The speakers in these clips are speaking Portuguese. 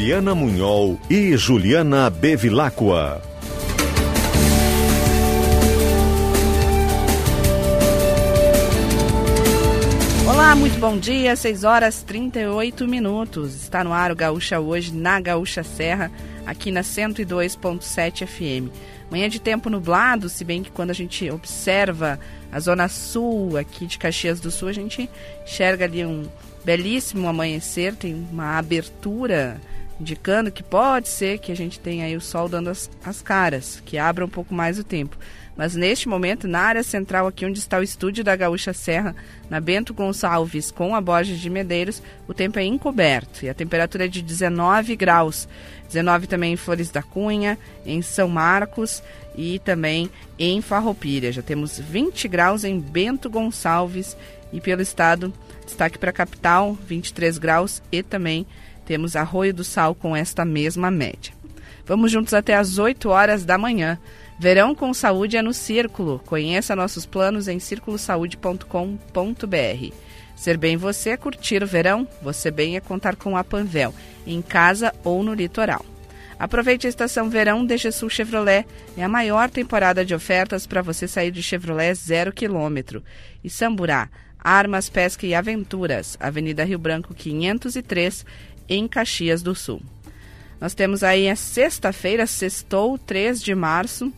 Fabiana Munhol e Juliana Bevilacqua. Olá, muito bom dia, 6 horas 38 minutos. Está no ar o Gaúcha hoje na Gaúcha Serra, aqui na 102.7 FM. Manhã de tempo nublado, se bem que quando a gente observa a zona sul aqui de Caxias do Sul, a gente enxerga ali um belíssimo amanhecer, tem uma abertura indicando que pode ser que a gente tenha aí o sol dando as, as caras, que abra um pouco mais o tempo. Mas neste momento, na área central, aqui onde está o estúdio da Gaúcha Serra, na Bento Gonçalves, com a Borges de Medeiros, o tempo é encoberto e a temperatura é de 19 graus. 19 também em Flores da Cunha, em São Marcos e também em Farroupilha. Já temos 20 graus em Bento Gonçalves e pelo estado, destaque para a capital, 23 graus e também temos Arroio do Sal com esta mesma média. Vamos juntos até às 8 horas da manhã. Verão com saúde é no Círculo. Conheça nossos planos em circulosaude.com.br. Ser bem você é curtir o verão, você bem é contar com a Panvel, em casa ou no litoral. Aproveite a estação verão DG Sul Chevrolet. É a maior temporada de ofertas para você sair de Chevrolet zero quilômetro. E Samburá, Armas, Pesca e Aventuras, Avenida Rio Branco 503, em Caxias do Sul. Nós temos aí a sexta-feira, sextou, 3 de março,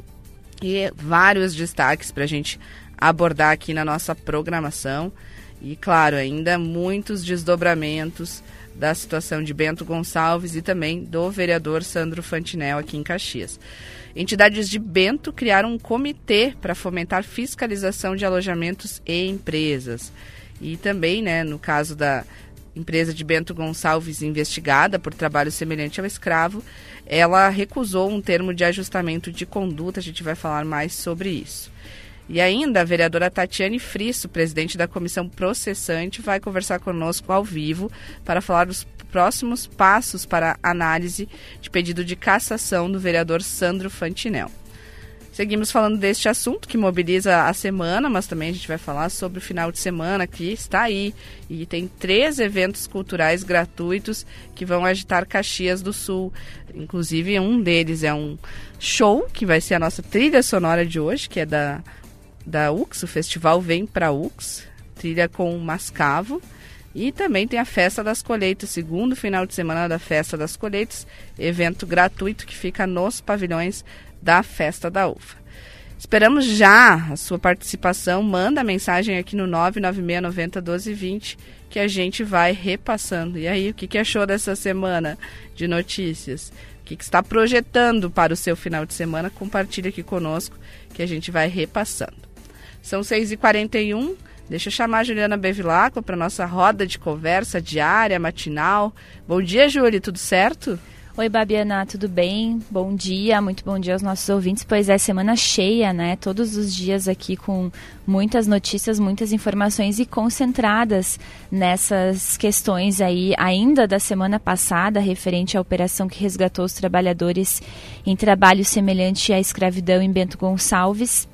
e vários destaques para a gente abordar aqui na nossa programação. E, claro, ainda muitos desdobramentos da situação de Bento Gonçalves e também do vereador Sandro Fantinel aqui em Caxias. Entidades de Bento criaram um comitê para fomentar fiscalização de alojamentos e empresas. E também, né, no caso da, empresa de Bento Gonçalves investigada por trabalho semelhante ao escravo, ela recusou um termo de ajustamento de conduta. A gente vai falar mais sobre isso. E ainda a vereadora Tatiane Frisso, presidente da comissão processante, vai conversar conosco ao vivo para falar dos próximos passos para análise de pedido de cassação do vereador Sandro Fantinel. Seguimos falando deste assunto que mobiliza a semana, mas também a gente vai falar sobre o final de semana que está aí. E tem três eventos culturais gratuitos que vão agitar Caxias do Sul. Inclusive, um deles é um show que vai ser a nossa trilha sonora de hoje, que é da, da UX, o festival Vem Pra UX, trilha com Mascavo. E também tem a Festa das Colheitas, segundo final de semana da Festa das Colheitas, evento gratuito que fica nos pavilhões da Festa da Uva. Esperamos já a sua participação. Manda a mensagem aqui no 996901220 que a gente vai repassando. E aí, o que, achou dessa semana de notícias? O que, está projetando para o seu final de semana? Compartilhe aqui conosco que a gente vai repassando. São 6h41. Deixa eu chamar a Juliana Bevilacqua para nossa roda de conversa diária, matinal. Bom dia, Júlia, tudo certo? Oi, Babiana, tudo bem? Bom dia, muito bom dia aos nossos ouvintes. Pois é, semana cheia, né? Todos os dias aqui com muitas notícias, muitas informações e concentradas nessas questões aí, ainda da semana passada, referente à operação que resgatou os trabalhadores em trabalho semelhante à escravidão em Bento Gonçalves.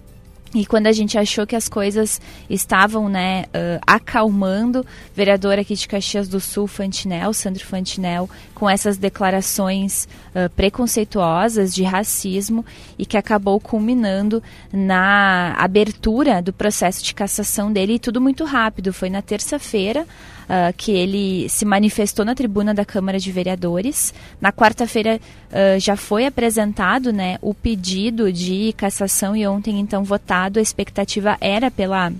E quando a gente achou que as coisas estavam né, uh, acalmando, vereador aqui de Caxias do Sul, Fantinel, Sandro Fantinel, com essas declarações uh, preconceituosas de racismo e que acabou culminando na abertura do processo de cassação dele, e tudo muito rápido. Foi na terça-feira uh, que ele se manifestou na tribuna da Câmara de Vereadores. Na quarta-feira uh, já foi apresentado né, o pedido de cassação e ontem, então, votado. A expectativa era pela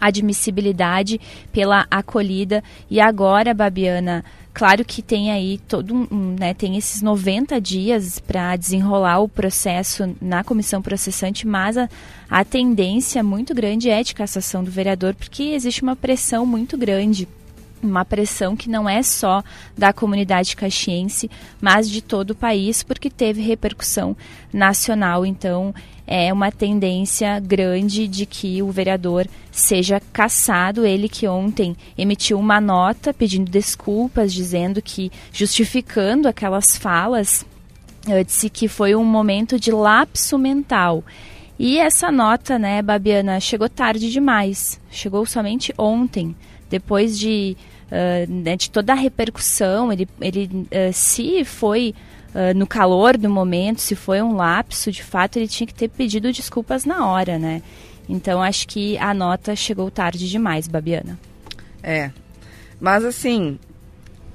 admissibilidade, pela acolhida. E agora, Babiana, claro que tem aí todo um, né, tem esses 90 dias para desenrolar o processo na comissão processante, mas a, a tendência muito grande é de cassação do vereador, porque existe uma pressão muito grande uma pressão que não é só da comunidade caxiense, mas de todo o país, porque teve repercussão nacional. Então, é uma tendência grande de que o vereador seja cassado. Ele que ontem emitiu uma nota pedindo desculpas, dizendo que, justificando aquelas falas, disse que foi um momento de lapso mental. E essa nota, né, Babiana, chegou tarde demais. Chegou somente ontem depois de, uh, de toda a repercussão, ele, ele uh, se foi uh, no calor do momento, se foi um lapso, de fato, ele tinha que ter pedido desculpas na hora, né? Então, acho que a nota chegou tarde demais, Babiana. É, mas assim,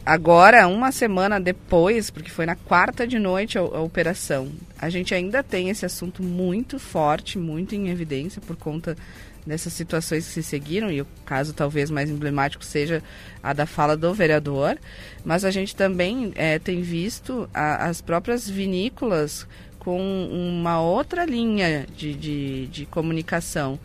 agora, uma semana depois, porque foi na quarta de noite a, a, operação, a gente ainda tem esse assunto muito forte, muito em evidência por conta nessas situações que se seguiram, e o caso talvez mais emblemático seja a da fala do vereador, mas a gente também é, tem visto a, as próprias vinícolas com uma outra linha de, de, de comunicação.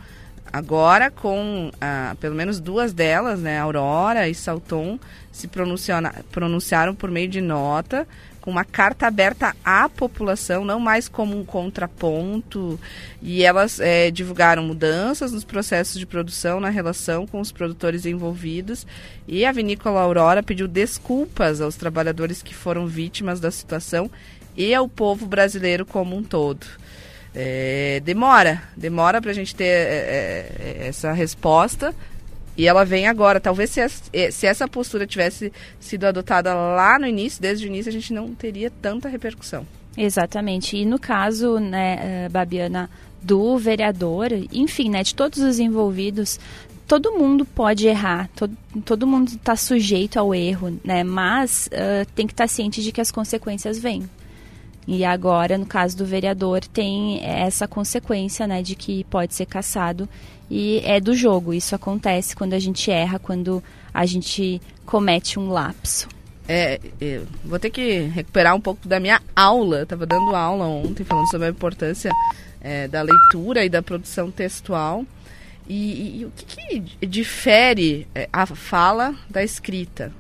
Agora, com ah, pelo menos duas delas, né, Aurora e Salton, se pronunciaram por meio de nota, com uma carta aberta à população, não mais como um contraponto. E elas é, divulgaram mudanças nos processos de produção na relação com os produtores envolvidos. E a Vinícola Aurora pediu desculpas aos trabalhadores que foram vítimas da situação e ao povo brasileiro como um todo. É, demora, demora para a gente ter é, é, essa resposta, e ela vem agora. Talvez se, eh, se essa postura tivesse sido adotada lá no início, desde o início, a gente não teria tanta repercussão. Exatamente. E no caso, né, eh, Babiana, do vereador, enfim, né, de todos os envolvidos, todo mundo pode errar, todo, todo mundo está sujeito ao erro, né? Mas uh, tem que estar tá ciente de que as consequências vêm. E agora, no caso do vereador, tem essa consequência, né, de que pode ser cassado e é do jogo. Isso acontece quando a gente erra, quando a gente comete um lapso. É, vou ter que recuperar um pouco da minha aula. Estava dando aula ontem falando sobre a importância é, da leitura e da produção textual. E, e, e o que, que difere é, a fala da escrita?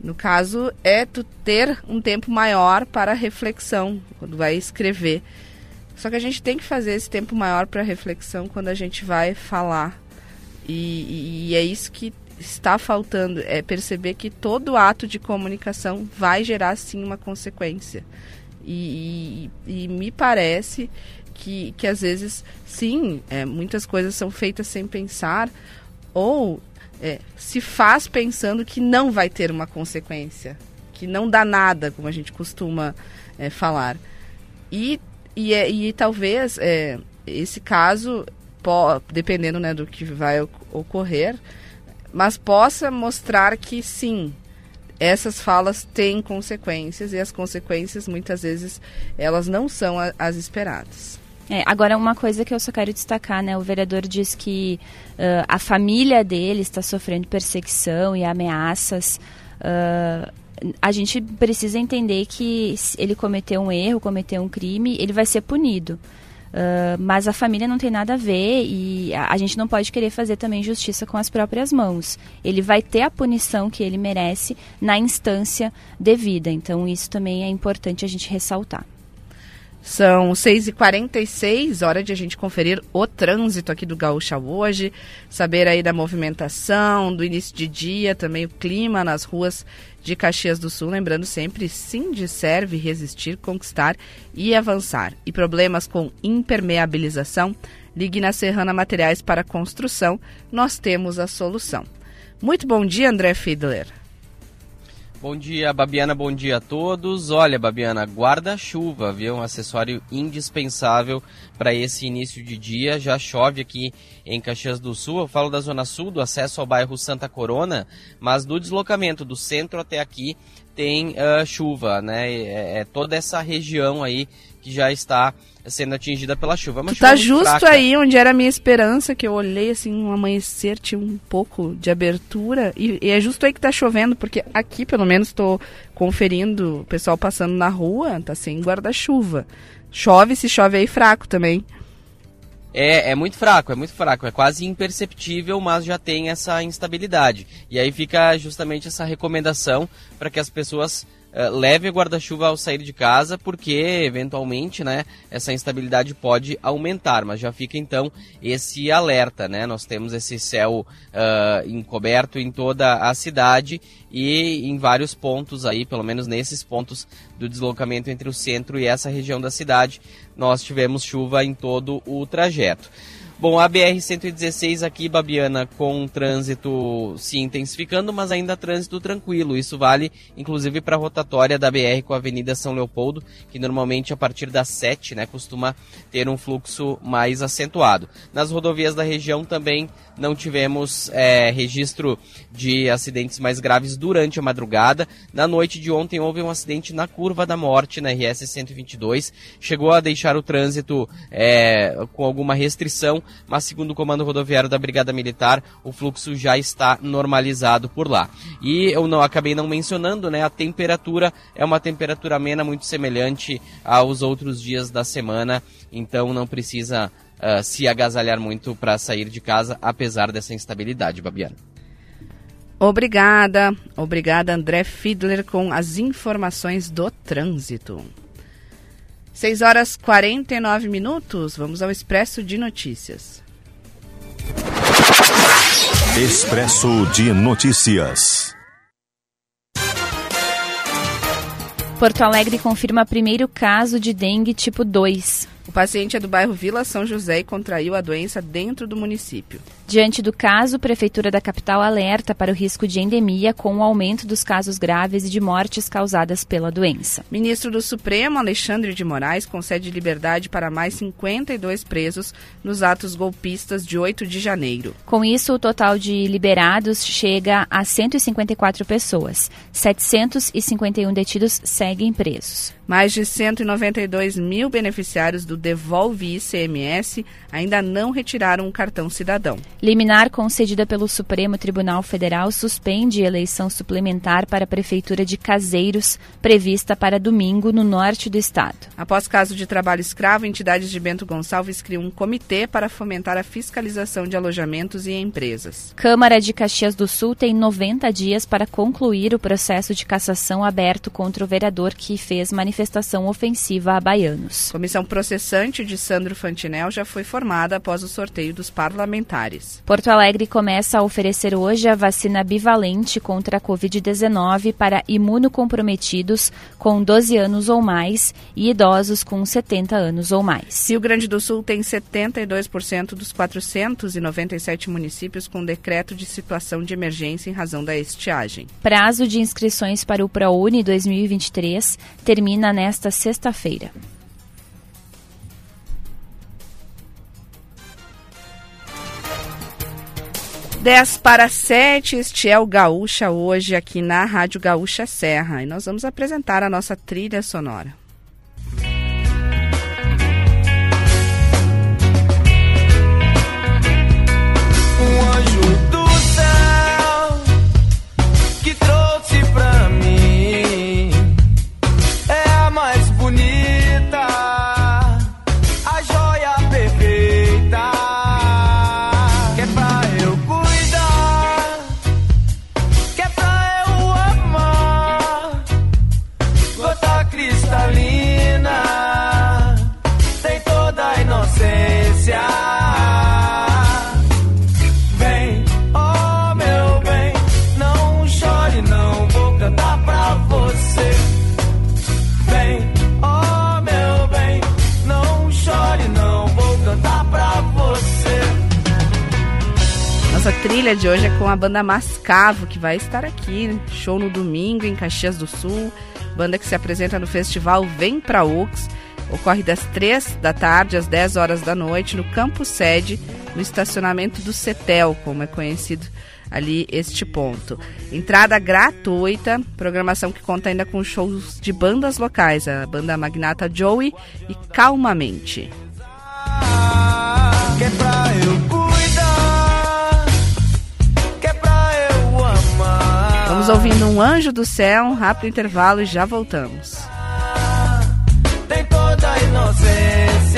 No caso, é tu ter um tempo maior para reflexão quando vai escrever. Só que a gente tem que fazer esse tempo maior para reflexão quando a gente vai falar. E, e, é isso que está faltando, é perceber que todo ato de comunicação vai gerar sim uma consequência. E, e, e me parece que, que às vezes, sim, é, muitas coisas são feitas sem pensar, ou é, se faz pensando que não vai ter uma consequência, que não dá nada, como a gente costuma é, falar. E e, é, e talvez é, esse caso, dependendo né, do que vai ocorrer, mas possa mostrar que sim, essas falas têm consequências e as consequências muitas vezes elas não são as esperadas. É, agora, uma coisa que eu só quero destacar, né? O vereador diz que uh, a família dele está sofrendo perseguição e ameaças. Uh, a gente precisa entender que ele cometeu um erro, cometeu um crime, ele vai ser punido. Uh, mas a família não tem nada a ver e a, a, gente não pode querer fazer também justiça com as próprias mãos. Ele vai ter a punição que ele merece na instância devida. Então, isso também é importante a gente ressaltar. São 6h46, hora de a gente conferir o trânsito aqui do Gaúcha hoje, saber aí da movimentação, do início de dia, também o clima nas ruas de Caxias do Sul. Lembrando sempre, sim de serve resistir, conquistar e avançar. E problemas com impermeabilização, ligue na Serrana Materiais para Construção, nós temos a solução. Muito bom dia, André Fiedler. Bom dia, Babiana, bom dia a todos. Olha, Babiana, guarda-chuva, viu? Um acessório indispensável para esse início de dia. Já chove aqui em Caxias do Sul. Eu falo da Zona Sul, do acesso ao bairro Santa Corona, mas do deslocamento do centro até aqui tem uh, chuva, né? É, é toda essa região aí que já está sendo atingida pela chuva. Mas tá justo fraca. aí onde era a minha esperança, que eu olhei assim, um amanhecer, tinha um pouco de abertura, e, e é justo aí que tá chovendo, porque aqui pelo menos estou conferindo o pessoal passando na rua, tá sem guarda-chuva. Chove, se chove aí fraco também. É, é muito fraco, é muito fraco, é quase imperceptível, mas já tem essa instabilidade. E aí fica justamente essa recomendação para que as pessoas levem o guarda-chuva ao sair de casa, porque eventualmente, né, essa instabilidade pode aumentar, mas já fica então esse alerta, né? Nós temos esse céu uh, encoberto em toda a cidade e em vários pontos aí, pelo menos nesses pontos do deslocamento entre o centro e essa região da cidade, nós tivemos chuva em todo o trajeto. Bom, a BR-116 aqui, Babiana, com trânsito se intensificando, mas ainda trânsito tranquilo. Isso vale, inclusive, para a rotatória da BR com a Avenida São Leopoldo, que normalmente a partir das 7, né, costuma ter um fluxo mais acentuado. Nas rodovias da região também não tivemos é, registro de acidentes mais graves durante a madrugada. Na noite de ontem houve um acidente na curva da morte, na RS 122. Chegou a deixar o trânsito é, com alguma restrição, mas segundo o comando rodoviário da Brigada Militar, o fluxo já está normalizado por lá. E eu não acabei não mencionando, né? A temperatura é uma temperatura amena muito semelhante aos outros dias da semana, então não precisa uh, se agasalhar muito para sair de casa, apesar dessa instabilidade, Babiana. Obrigada, obrigada André Fiedler com as informações do trânsito. 6 horas 49 minutos, vamos ao Expresso de Notícias. Expresso de Notícias. Porto Alegre confirma primeiro caso de dengue tipo 2. O paciente é do bairro Vila São José e contraiu a doença dentro do município. Diante do caso, a Prefeitura da capital alerta para o risco de endemia com o aumento dos casos graves e de mortes causadas pela doença. Ministro do Supremo, Alexandre de Moraes, concede liberdade para mais 52 presos nos atos golpistas de 8 de janeiro. Com isso, o total de liberados chega a 154 pessoas. 751 detidos seguem presos. Mais de 192 mil beneficiários do Devolve ICMS ainda não retiraram o cartão cidadão. Liminar concedida pelo Supremo Tribunal Federal suspende eleição suplementar para a Prefeitura de Caseiros, prevista para domingo no norte do estado. Após caso de trabalho escravo, entidades de Bento Gonçalves criam um comitê para fomentar a fiscalização de alojamentos e empresas. Câmara de Caxias do Sul tem 90 dias para concluir o processo de cassação aberto contra o vereador que fez manifestação manifestação ofensiva a baianos. Comissão processante de Sandro Fantinel já foi formada após o sorteio dos parlamentares. Porto Alegre começa a oferecer hoje a vacina bivalente contra a Covid-19 para imunocomprometidos com 12 anos ou mais e idosos com 70 anos ou mais. Rio Grande do Sul tem 72% dos 497 municípios com decreto de situação de emergência em razão da estiagem. Prazo de inscrições para o ProUni 2023 termina nesta sexta-feira. Dez para sete, este é o Gaúcha hoje aqui na Rádio Gaúcha Serra e nós vamos apresentar a nossa trilha sonora. Trilha de hoje é com a banda Mascavo, que vai estar aqui, show no domingo em Caxias do Sul. Banda que se apresenta no festival Vem Pra Ux. Ocorre das 3 da tarde às 10 horas da noite no campo sede, no estacionamento do Cetel, como é conhecido ali este ponto. Entrada gratuita, programação que conta ainda com shows de bandas locais, a banda Magnata Joey e Calmamente. Que Estamos ouvindo um anjo do céu, um rápido intervalo e já voltamos. Tem toda a inocência.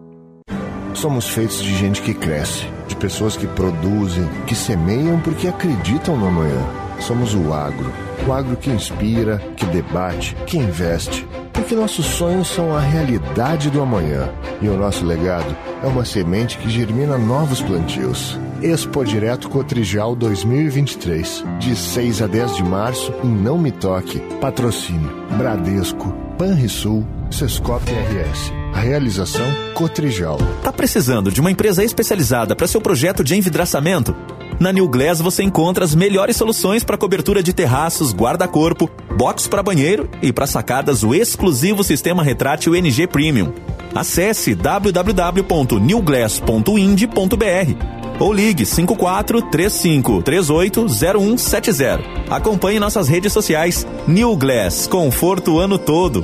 Somos feitos de gente que cresce, de pessoas que produzem, que semeiam porque acreditam no amanhã. Somos o agro. O agro que inspira, que debate, que investe. Porque nossos sonhos são a realidade do amanhã. E o nosso legado é uma semente que germina novos plantios. Expo Direto Cotrijal 2023. De 6 a 10 de março em Não Me Toque. Patrocínio Bradesco, Panrisul, Sescop RS. Realização Cotrijal. Tá precisando de uma empresa especializada para seu projeto de envidraçamento? Na New Glass você encontra as melhores soluções para cobertura de terraços, guarda-corpo, box para banheiro e para sacadas o exclusivo sistema retrátil NG Premium. Acesse www.newglass.ind.br ou ligue 54 35 38 0170. Acompanhe nossas redes sociais. New Glass, conforto o ano todo.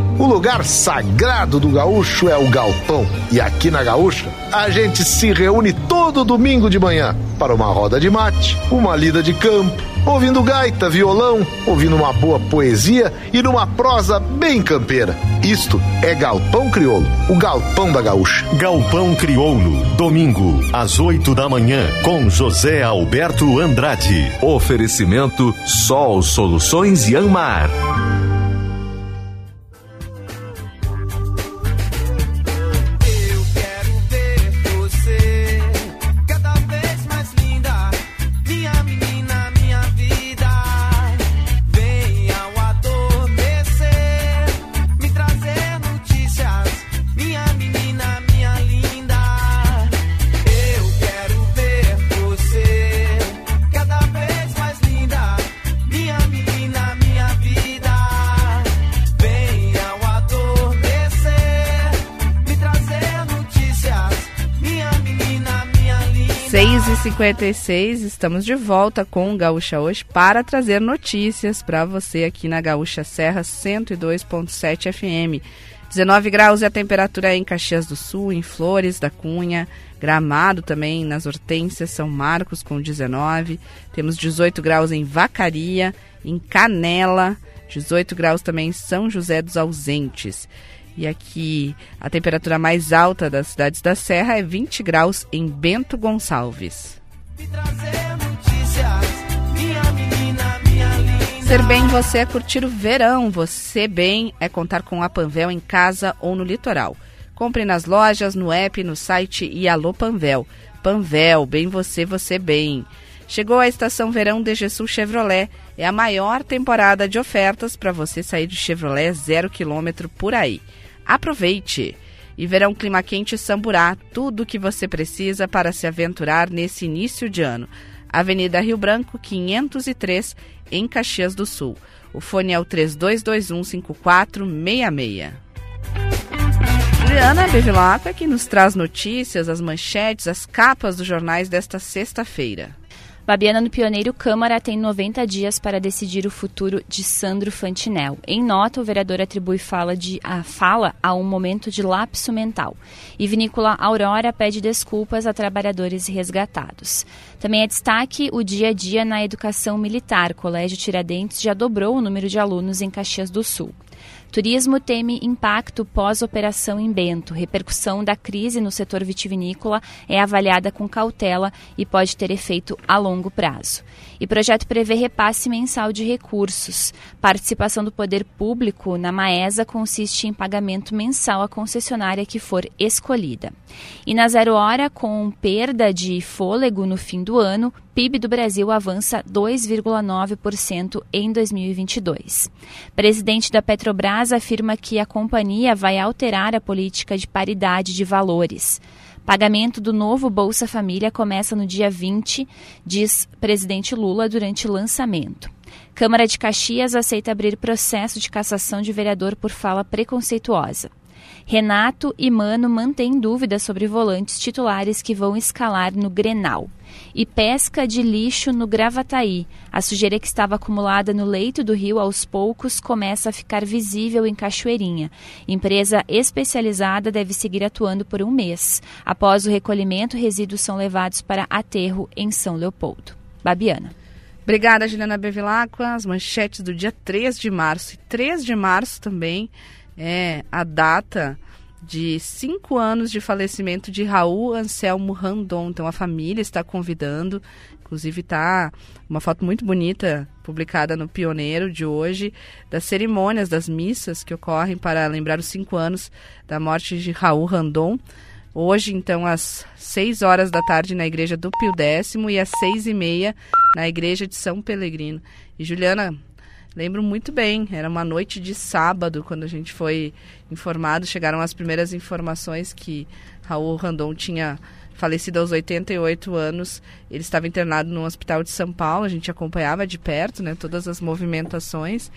O lugar sagrado do gaúcho é o galpão. E aqui na Gaúcha, a gente se reúne todo domingo de manhã para uma roda de mate, uma lida de campo, ouvindo gaita, violão, ouvindo uma boa poesia e numa prosa bem campeira. Isto é Galpão Crioulo, o galpão da Gaúcha. Galpão Crioulo, domingo, às 8 da manhã, com José Alberto Andrade. Oferecimento Sol Soluções e Anmar. 56 estamos de volta com o Gaúcha hoje para trazer notícias para você aqui na Gaúcha Serra 102.7 FM. 19 graus é a temperatura em Caxias do Sul, em Flores da Cunha, Gramado também, nas Hortênsias, São Marcos com 19. Temos 18 graus em Vacaria, em Canela, 18 graus também em São José dos Ausentes. E aqui a temperatura mais alta das cidades da Serra é 20 graus em Bento Gonçalves. Ser bem você é curtir o verão, você bem é contar com a Panvel em casa ou no litoral. Compre nas lojas, no app, no site e Alô Panvel. Panvel, bem você, você bem. Chegou a estação verão de Jesus Chevrolet. É a maior temporada de ofertas para você sair de Chevrolet zero quilômetro por aí. Aproveite! E verão clima quente Samburá, tudo o que você precisa para se aventurar nesse início de ano. Avenida Rio Branco, 503, em Caxias do Sul. O fone é o 32215466. Juliana Bevilacqua que nos traz notícias, as manchetes, as capas dos jornais desta sexta-feira. Babiana no Pioneiro, Câmara tem 90 dias para decidir o futuro de Sandro Fantinel. Em nota, o vereador atribui fala, de, a fala a um momento de lapso mental. E Vinícola Aurora pede desculpas a trabalhadores resgatados. Também é destaque o dia a dia na educação militar. Colégio Tiradentes já dobrou o número de alunos em Caxias do Sul. Turismo teme impacto pós-operação em Bento. Repercussão da crise no setor vitivinícola é avaliada com cautela e pode ter efeito a longo prazo. E projeto prevê repasse mensal de recursos. Participação do poder público na Maesa consiste em pagamento mensal à concessionária que for escolhida. E na zero hora, com perda de fôlego no fim do ano, PIB do Brasil avança 2,9% em 2022. Presidente da Petrobras afirma que a companhia vai alterar a política de paridade de valores. Pagamento do novo Bolsa Família começa no dia 20, diz presidente Lula durante lançamento. Câmara de Caxias aceita abrir processo de cassação de vereador por fala preconceituosa. Renato e Mano mantêm dúvidas sobre volantes titulares que vão escalar no Grenal. E pesca de lixo no Gravataí. A sujeira que estava acumulada no leito do rio aos poucos começa a ficar visível em Cachoeirinha. Empresa especializada deve seguir atuando por um mês. Após o recolhimento, resíduos são levados para aterro em São Leopoldo. Babiana. Obrigada, Juliana Bevilacqua. As manchetes do dia 3 de março. E 3 de março também é a data de cinco anos de falecimento de Raul Anselmo Randon. Então a família está convidando, inclusive está uma foto muito bonita publicada no Pioneiro de hoje, das cerimônias, das missas que ocorrem para lembrar os cinco anos da morte de Raul Randon. Hoje, então, às 6 horas da tarde na igreja do Pio X e às seis e meia na igreja de São Pelegrino. E Juliana, Lembro muito bem, era uma noite de sábado quando a gente foi informado. Chegaram as primeiras informações que Raul Randon tinha falecido aos 88 anos. Ele estava internado no hospital de São Paulo. A gente acompanhava de perto né, todas as movimentações.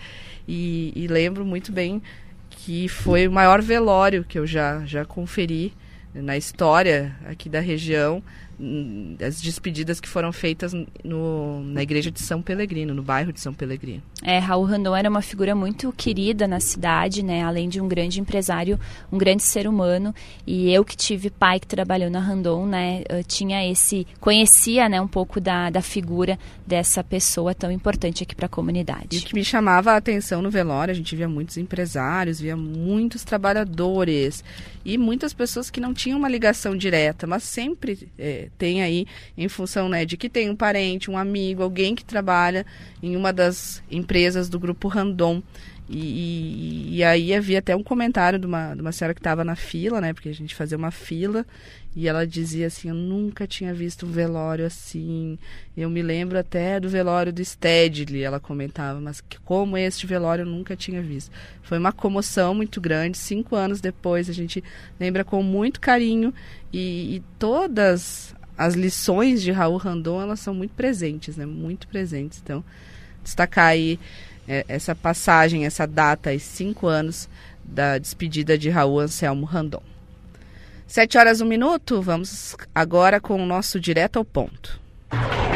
E, e lembro muito bem que foi o maior velório que eu já, já conferi na história aqui da região as despedidas que foram feitas no, na igreja de São Pelegrino, no bairro de São Pelegrino. É, Raul Randon era uma figura muito querida na cidade, né? Além de um grande empresário, um grande ser humano. E eu que tive pai que trabalhou na Randon, né? tinha esse, conhecia, né, um pouco da, da figura dessa pessoa tão importante aqui para a comunidade. E o que me chamava a atenção no velório, a gente via muitos empresários, via muitos trabalhadores e muitas pessoas que não tinham uma ligação direta, mas sempre é, tem aí em função né, de que tem um parente, um amigo, alguém que trabalha em uma das empresas do grupo Randon. E, e, e, aí havia até um comentário de uma, de uma senhora que estava na fila, né? Porque a gente fazia uma fila e ela dizia assim: Eu nunca tinha visto um velório assim. Eu me lembro até do velório do Stedley, ela comentava, mas como este velório eu nunca tinha visto. Foi uma comoção muito grande. Cinco anos depois a gente lembra com muito carinho e, e todas as lições de Raul Randon elas são muito presentes, né? Muito presentes. Então, destacar aí é, essa passagem, essa data, os cinco anos da despedida de Raul Anselmo Randon. Sete horas, um minuto, vamos agora com o nosso Direto ao Ponto.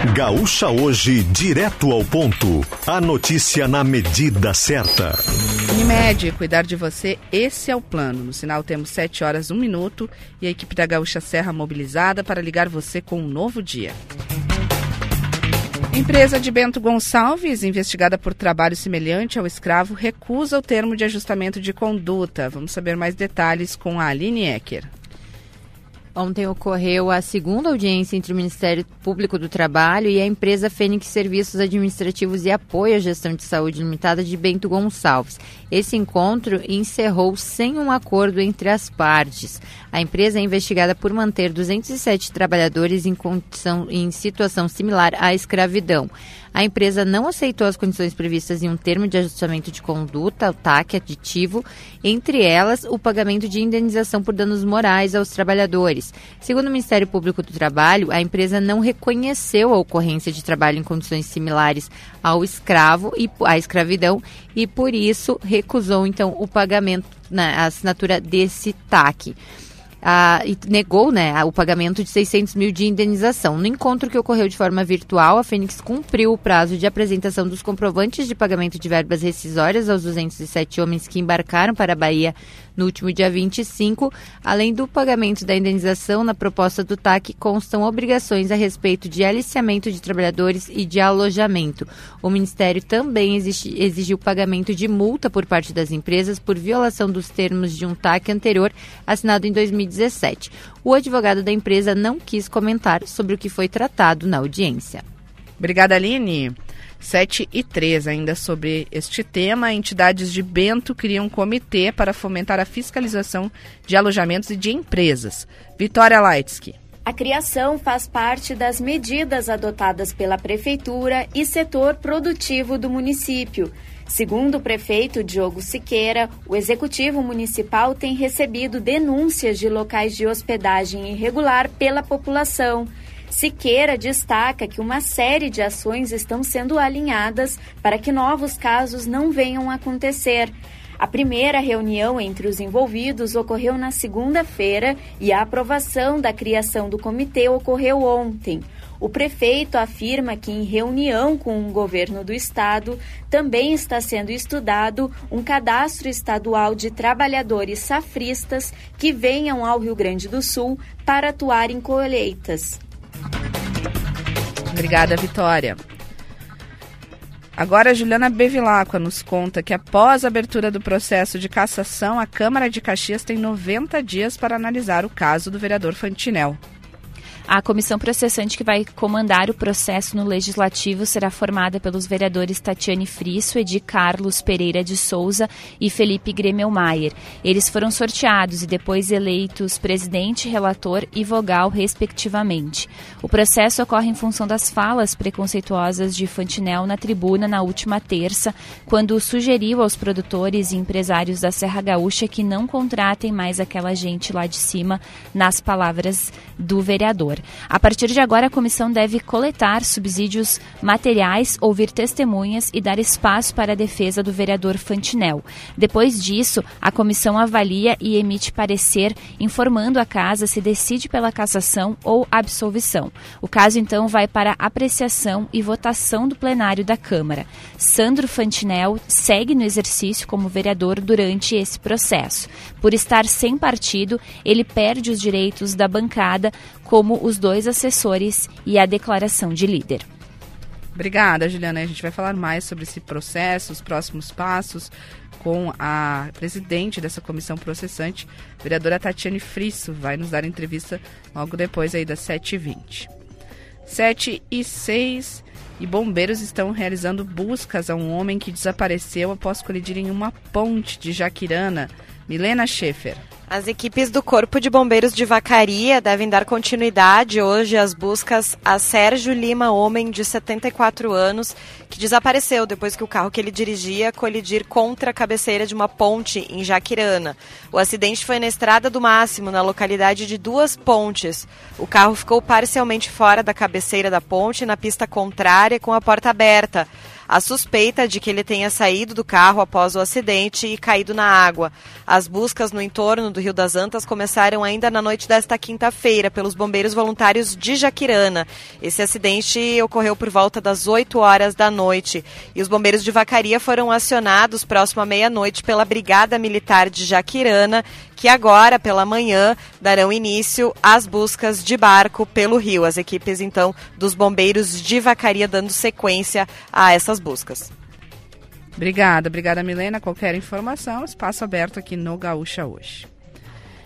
Gaúcha hoje, direto ao ponto. A notícia na medida certa. Unimed, cuidar de você, esse é o plano. No sinal temos 7 horas, 1 minuto e a equipe da Gaúcha Serra mobilizada para ligar você com um novo dia. Empresa de Bento Gonçalves, investigada por trabalho semelhante ao escravo, recusa o termo de ajustamento de conduta. Vamos saber mais detalhes com a Aline Ecker. Ontem ocorreu a segunda audiência entre o Ministério Público do Trabalho e a empresa Fênix Serviços Administrativos e Apoio à Gestão de Saúde Limitada de Bento Gonçalves. Esse encontro encerrou sem um acordo entre as partes. A empresa é investigada por manter 207 trabalhadores em, condição, em situação similar à escravidão. A empresa não aceitou as condições previstas em um termo de ajustamento de conduta, o TAC aditivo, entre elas o pagamento de indenização por danos morais aos trabalhadores. Segundo o Ministério Público do Trabalho, a empresa não reconheceu a ocorrência de trabalho em condições similares ao escravo e à escravidão e por isso recusou então o pagamento na assinatura desse TAC. A, e negou né, o pagamento de 600 mil de indenização. No encontro que ocorreu de forma virtual, a Fênix cumpriu o prazo de apresentação dos comprovantes de pagamento de verbas rescisórias aos 207 homens que embarcaram para a Bahia no último dia 25. Além do pagamento da indenização, na proposta do TAC constam obrigações a respeito de aliciamento de trabalhadores e de alojamento. O Ministério também exigiu pagamento de multa por parte das empresas por violação dos termos de um TAC anterior, assinado em 2017. O advogado da empresa não quis comentar sobre o que foi tratado na audiência. Obrigada, Aline. 7 e 3, ainda sobre este tema, entidades de Bento criam um comitê para fomentar a fiscalização de alojamentos e de empresas. Vitória Leitsky. A criação faz parte das medidas adotadas pela Prefeitura e setor produtivo do município. Segundo o prefeito Diogo Siqueira, o executivo municipal tem recebido denúncias de locais de hospedagem irregular pela população. Siqueira destaca que uma série de ações estão sendo alinhadas para que novos casos não venham a acontecer. A primeira reunião entre os envolvidos ocorreu na segunda-feira e a aprovação da criação do comitê ocorreu ontem. O prefeito afirma que, em reunião com o governo do estado, também está sendo estudado um cadastro estadual de trabalhadores safristas que venham ao Rio Grande do Sul para atuar em colheitas. Obrigada, Vitória. Agora, Juliana Bevilacqua nos conta que após a abertura do processo de cassação, a Câmara de Caxias tem 90 dias para analisar o caso do vereador Fantinel. A comissão processante que vai comandar o processo no Legislativo será formada pelos vereadores Tatiane Frisso, Edi Carlos Pereira de Souza e Felipe Gremelmaier. Eles foram sorteados e depois eleitos presidente, relator e vogal, respectivamente. O processo ocorre em função das falas preconceituosas de Fantinel na tribuna na última terça, quando sugeriu aos produtores e empresários da Serra Gaúcha que não contratem mais aquela gente lá de cima, nas palavras do vereador. A partir de agora, a comissão deve coletar subsídios materiais, ouvir testemunhas e dar espaço para a defesa do vereador Fantinel. Depois disso, a comissão avalia e emite parecer informando a casa se decide pela cassação ou absolvição. O caso, então, vai para apreciação e votação do plenário da Câmara. Sandro Fantinel segue no exercício como vereador durante esse processo. Por estar sem partido, ele perde os direitos da bancada, como os dois assessores e a declaração de líder. Obrigada, Juliana. A gente vai falar mais sobre esse processo, os próximos passos, com a presidente dessa comissão processante, vereadora Tatiane Frisso, vai nos dar entrevista logo depois aí das 7h20. 7 e 6 e bombeiros estão realizando buscas a um homem que desapareceu após colidir em uma ponte de Jaquirana. Milena Schaefer. As equipes do Corpo de Bombeiros de Vacaria devem dar continuidade hoje às buscas a Sérgio Lima, homem de 74 anos, que desapareceu depois que o carro que ele dirigia colidir contra a cabeceira de uma ponte em Jaquirana. O acidente foi na Estrada do Máximo, na localidade de Duas Pontes. O carro ficou parcialmente fora da cabeceira da ponte, na pista contrária, com a porta aberta a suspeita de que ele tenha saído do carro após o acidente e caído na água. As buscas no entorno do Rio das Antas começaram ainda na noite desta quinta-feira pelos bombeiros voluntários de Jaquirana. Esse acidente ocorreu por volta das 8 horas da noite e os bombeiros de Vacaria foram acionados próximo à meia-noite pela Brigada Militar de Jaquirana, que agora, pela manhã, darão início às buscas de barco pelo rio. As equipes, então, dos bombeiros de Vacaria dando sequência a essas buscas. Obrigada, obrigada, Milena. Qualquer informação, espaço aberto aqui no Gaúcha hoje.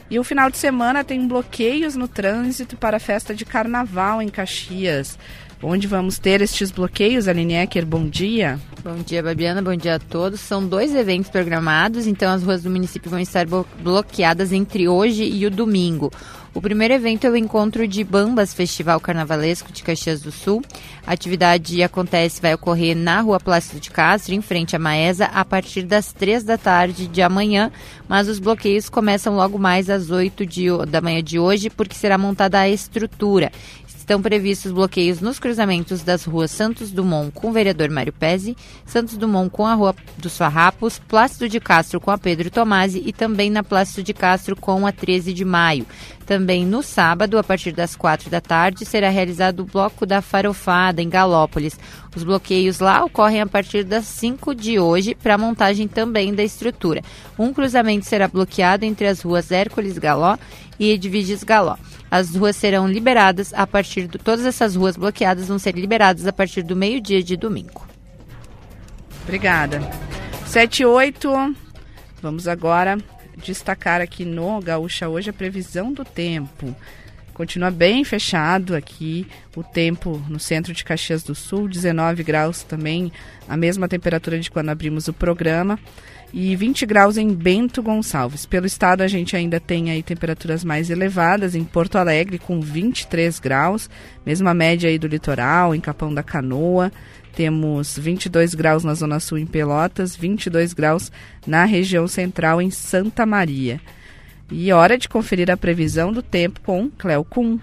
E o final de semana tem bloqueios no trânsito para a festa de carnaval em Caxias. Onde vamos ter estes bloqueios, Aline Ecker? Bom dia. Bom dia, Babiana. Bom dia a todos. São dois eventos programados, então as ruas do município vão estar bloqueadas entre hoje e o domingo. O primeiro evento é o encontro de Bambas Festival Carnavalesco de Caxias do Sul. A atividade acontece, vai ocorrer na Rua Plácido de Castro, em frente à Maesa, a partir das três da tarde de amanhã, mas os bloqueios começam logo mais às oito da manhã de hoje, porque será montada a estrutura Estão previstos bloqueios nos cruzamentos das ruas Santos Dumont com o vereador Mário Pezzi, Santos Dumont com a Rua dos Farrapos, Plácido de Castro com a Pedro Tomasi e também na Plácido de Castro com a 13 de maio. Também no sábado, a partir das quatro da tarde, será realizado o bloco da Farofada em Galópolis. Os bloqueios lá ocorrem a partir das 5 de hoje para a montagem também da estrutura. Um cruzamento será bloqueado entre as ruas Hércules Galó e Edviges Galó. As ruas serão liberadas a partir de todas essas ruas bloqueadas vão ser liberadas a partir do meio-dia de domingo. Obrigada. 7 8. Vamos agora destacar aqui no Gaúcha hoje a previsão do tempo. Continua bem fechado aqui o tempo no centro de Caxias do Sul, 19 graus também, a mesma temperatura de quando abrimos o programa, e 20 graus em Bento Gonçalves. Pelo estado a gente ainda tem aí temperaturas mais elevadas em Porto Alegre com 23 graus, mesma média aí do litoral, em Capão da Canoa, temos 22 graus na Zona Sul em Pelotas, 22 graus na região central em Santa Maria. E hora de conferir a previsão do tempo com Cleo Kuhn.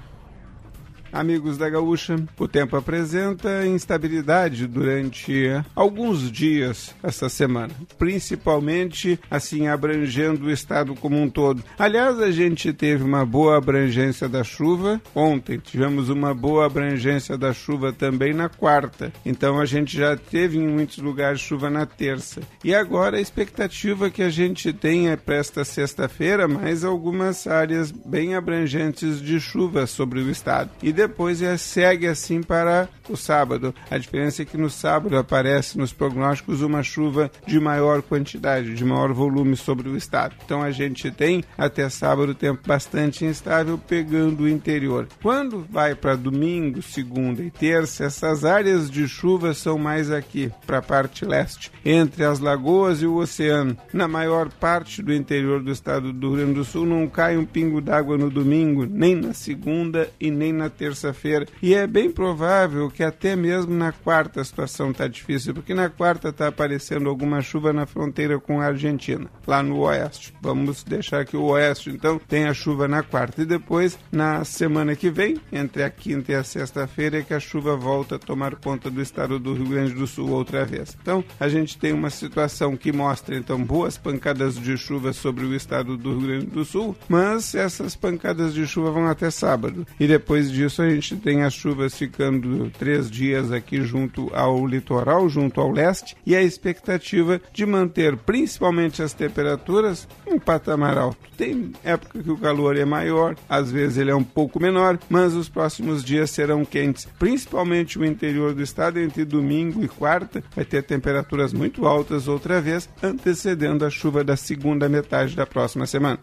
Amigos da Gaúcha, o tempo apresenta instabilidade durante alguns dias essa semana, principalmente assim abrangendo o estado como um todo. Aliás, a gente teve uma boa abrangência da chuva ontem, tivemos uma boa abrangência da chuva também na quarta, então a gente já teve em muitos lugares chuva na terça. E agora a expectativa que a gente tem é para esta sexta-feira mais algumas áreas bem abrangentes de chuva sobre o estado. E depois é, segue assim para o sábado. A diferença é que no sábado aparece nos prognósticos uma chuva de maior quantidade, de maior volume sobre o estado. Então a gente tem até sábado tempo bastante instável pegando o interior. Quando vai para domingo, segunda e terça, essas áreas de chuva são mais aqui, para a parte leste, entre as lagoas e o oceano. Na maior parte do interior do estado do Rio Grande do Sul não cai um pingo d'água no domingo, nem na segunda e nem na terça terça-feira. E é bem provável que até mesmo na quarta a situação está difícil, porque na quarta está aparecendo alguma chuva na fronteira com a Argentina, lá no oeste. Vamos deixar que o oeste, então, tenha chuva na quarta. E depois, na semana que vem, entre a quinta e a sexta-feira, é que a chuva volta a tomar conta do estado do Rio Grande do Sul outra vez. Então, a gente tem uma situação que mostra, então, boas pancadas de chuva sobre o estado do Rio Grande do Sul, mas essas pancadas de chuva vão até sábado. E depois disso, a gente tem as chuvas ficando três dias aqui junto ao litoral, junto ao leste, e a expectativa de manter principalmente as temperaturas em patamar alto. Tem época que o calor é maior, às vezes ele é um pouco menor, mas os próximos dias serão quentes, principalmente o interior do estado, entre domingo e quarta, vai ter temperaturas muito altas outra vez, antecedendo a chuva da segunda metade da próxima semana.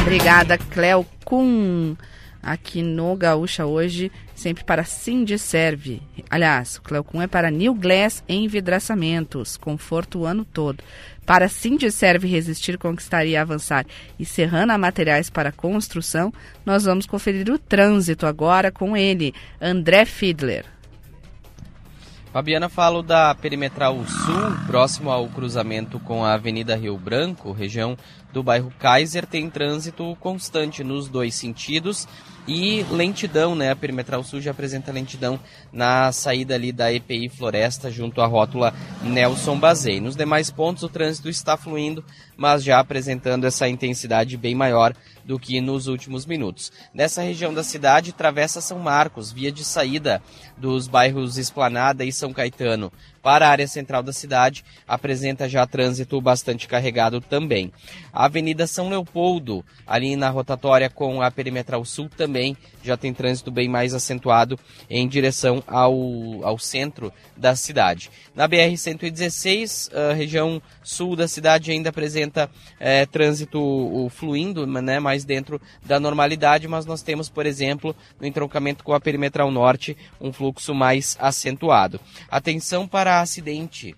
Obrigada, Cleo Kuhn aqui no Gaúcha hoje, sempre para Serve. Aliás, o Cleocum é para New Glass Envidraçamentos, conforto o ano todo. Para Serve resistir, conquistar e avançar e Serrana Materiais para Construção, nós vamos conferir o trânsito agora com ele, André Fiedler. Fabiana, falo da Perimetral Sul, próximo ao cruzamento com a Avenida Rio Branco, região do bairro Kaiser, tem trânsito constante nos dois sentidos e lentidão, né? A Perimetral Sul já apresenta lentidão na saída ali da EPI Floresta junto à rótula Nelson Bazei. Nos demais pontos o trânsito está fluindo, mas já apresentando essa intensidade bem maior do que nos últimos minutos. Nessa região da cidade, travessa São Marcos, via de saída dos bairros Esplanada e São Caetano para a área central da cidade, apresenta já trânsito bastante carregado também. A Avenida São Leopoldo, ali na rotatória com a Perimetral Sul, também já tem trânsito bem mais acentuado em direção ao, ao centro da cidade. Na BR-116, a região sul da cidade ainda apresenta é, trânsito fluindo, né, mais dentro da normalidade, mas nós temos, por exemplo, no entroncamento com a Perimetral Norte, um fluxo mais acentuado. Atenção para acidente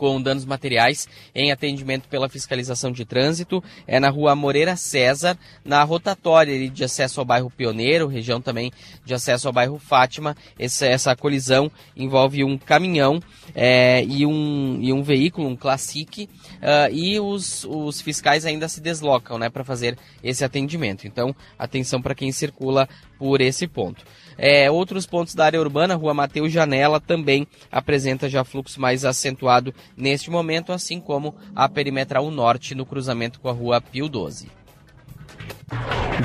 com danos materiais em atendimento pela fiscalização de trânsito. É na rua Moreira César, na rotatória de acesso ao bairro Pioneiro, região também de acesso ao bairro Fátima. Essa, essa colisão envolve um caminhão é, e, um, e um veículo, um Classic, uh, e os, os fiscais ainda se deslocam né, para fazer esse atendimento. Então, atenção para quem circula por esse ponto. É, outros pontos da área urbana, Rua Mateus Janela, também apresenta já fluxo mais acentuado neste momento, assim como a Perimetral Norte no cruzamento com a Rua Pio 12.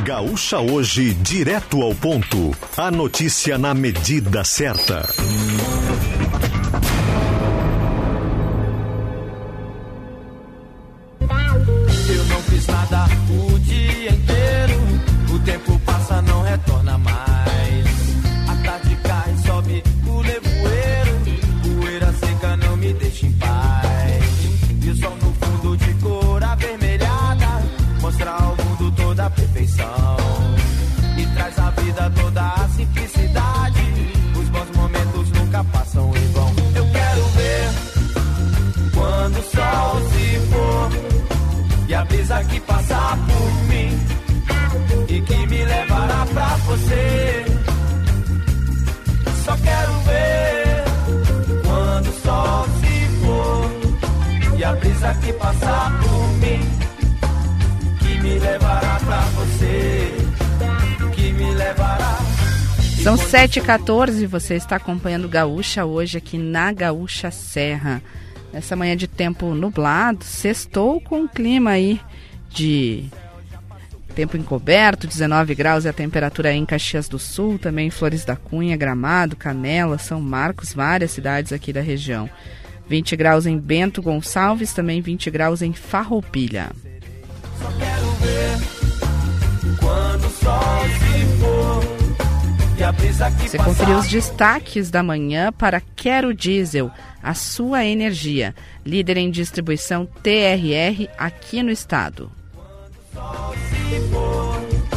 Gaúcha hoje, direto ao ponto. A notícia na medida certa. A brisa que passar por mim E que me levará pra você Só quero ver Quando o sol se for E a brisa que passar por mim Que me levará pra você Que me levará São 7h14, você está acompanhando Gaúcha hoje aqui na Gaúcha Serra. Essa manhã de tempo nublado, sextou com um clima aí de tempo encoberto, 19 graus é a temperatura em Caxias do Sul, também em Flores da Cunha, Gramado, Canela, São Marcos, várias cidades aqui da região. 20 graus em Bento Gonçalves, também 20 graus em Farroupilha. Só quero ver Quando Você conferiu os destaques da manhã para Quero Diesel, a sua energia, líder em distribuição TRR aqui no estado.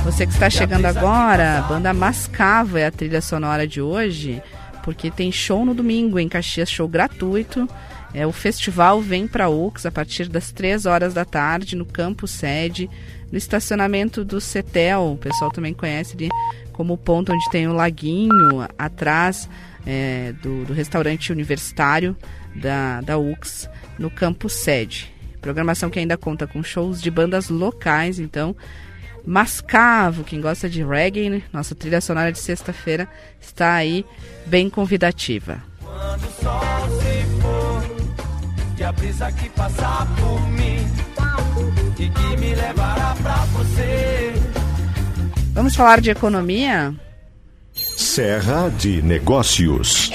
Você que está chegando agora, a banda Mascavo é a trilha sonora de hoje, porque tem show no domingo em Caxias, show gratuito. É, o festival vem para Ux a partir das 3 horas da tarde no campo sede, no estacionamento do Cetel. O pessoal também conhece ali como o ponto onde tem o laguinho atrás é, do, do, restaurante universitário da, da UX no campo sede. Programação que ainda conta com shows de bandas locais, então Mascavo, quem gosta de reggae, né? nossa trilha sonora de sexta-feira está aí bem convidativa. Quando o sol se for E a brisa que passar por mim E que me levará pra você Vamos falar de economia? Serra de Negócios.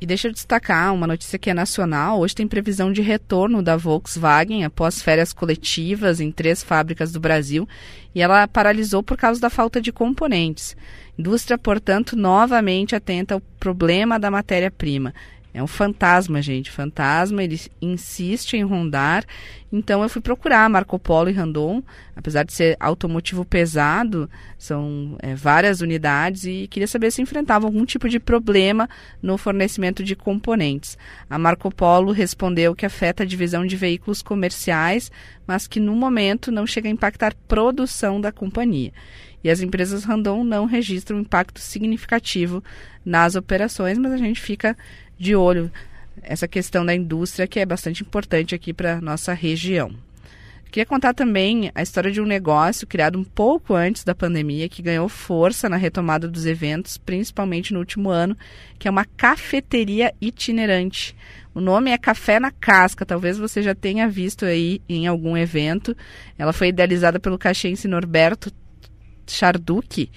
E deixa eu destacar uma notícia que é nacional. Hoje tem previsão de retorno da Volkswagen após férias coletivas em três fábricas do Brasil e ela paralisou por causa da falta de componentes. Indústria, portanto, novamente atenta ao problema da matéria-prima. É um fantasma, gente, fantasma. Ele insiste em rondar. Então eu fui procurar Marco Polo e Randon, apesar de ser automotivo pesado, são é, várias unidades e queria saber se enfrentavam algum tipo de problema no fornecimento de componentes. A Marco Polo respondeu que afeta a divisão de veículos comerciais, mas que no momento não chega a impactar produção da companhia. E as empresas Randon não registram impacto significativo nas operações, mas a gente fica de olho essa questão da indústria que é bastante importante aqui para nossa região. Queria contar também a história de um negócio criado um pouco antes da pandemia que ganhou força na retomada dos eventos, principalmente no último ano, que é uma cafeteria itinerante. O nome é Café na Casca, talvez você já tenha visto aí em algum evento. Ela foi idealizada pelo caxiense Norberto Charducci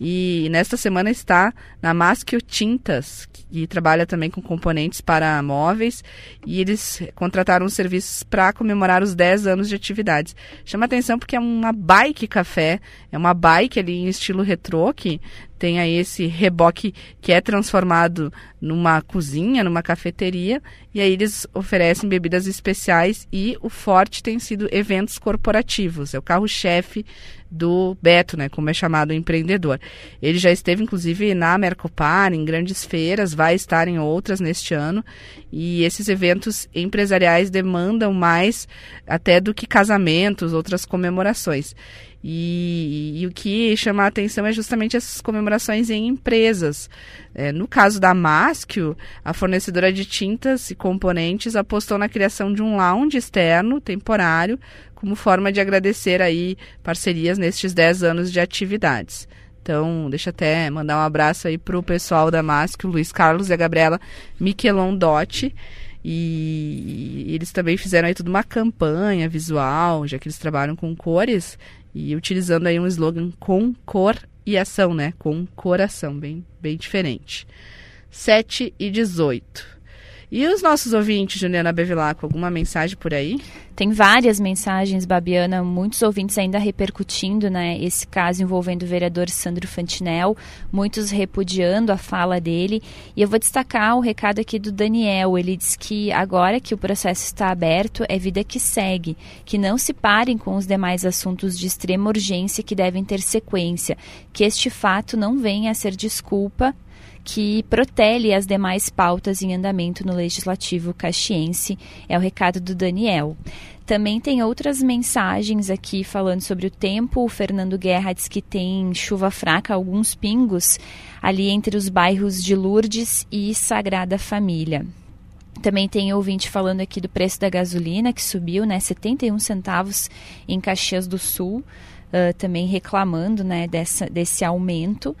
e nesta semana está na Maschio Tintas, que trabalha também com componentes para móveis, e eles contrataram serviços para comemorar os 10 anos de atividades. Chama atenção porque é uma bike café, é uma bike ali em estilo retrô, que tem aí esse reboque que é transformado numa cozinha, numa cafeteria, e aí eles oferecem bebidas especiais e o forte tem sido eventos corporativos. É o carro-chefe do Beto, né, como é chamado o empreendedor. Ele já esteve inclusive na Mercopar, em grandes feiras, vai estar em outras neste ano, e esses eventos empresariais demandam mais até do que casamentos, outras comemorações. E, e, o que chama a atenção é justamente essas comemorações em empresas. É, no caso da Maschio, a fornecedora de tintas e componentes apostou na criação de um lounge externo, temporário, como forma de agradecer aí parcerias nestes 10 anos de atividades. Então, deixa até mandar um abraço aí para o pessoal da Maschio, Luiz Carlos e a Gabriela Michelon Dotti. E eles também fizeram aí tudo uma campanha visual, já que eles trabalham com cores, e utilizando aí um slogan com cor e ação, né? Com coração, bem, bem diferente. 7 e 18. E os nossos ouvintes, Juliana Bevilacqua, alguma mensagem por aí? Tem várias mensagens, Babiana, muitos ouvintes ainda repercutindo né, esse caso envolvendo o vereador Sandro Fantinel, muitos repudiando a fala dele. E eu vou destacar o recado aqui do Daniel. Ele diz que agora que o processo está aberto, é vida que segue, que não se parem com os demais assuntos de extrema urgência que devem ter sequência, que este fato não venha a ser desculpa que protele as demais pautas em andamento no Legislativo Caxiense. É o recado do Daniel. Também tem outras mensagens aqui falando sobre o tempo. O Fernando Guerra diz que tem chuva fraca, alguns pingos, ali entre os bairros de Lourdes e Sagrada Família. Também tem ouvinte falando aqui do preço da gasolina, que subiu, né, 71 centavos em Caxias do Sul, uh, também reclamando, né, dessa, desse aumento.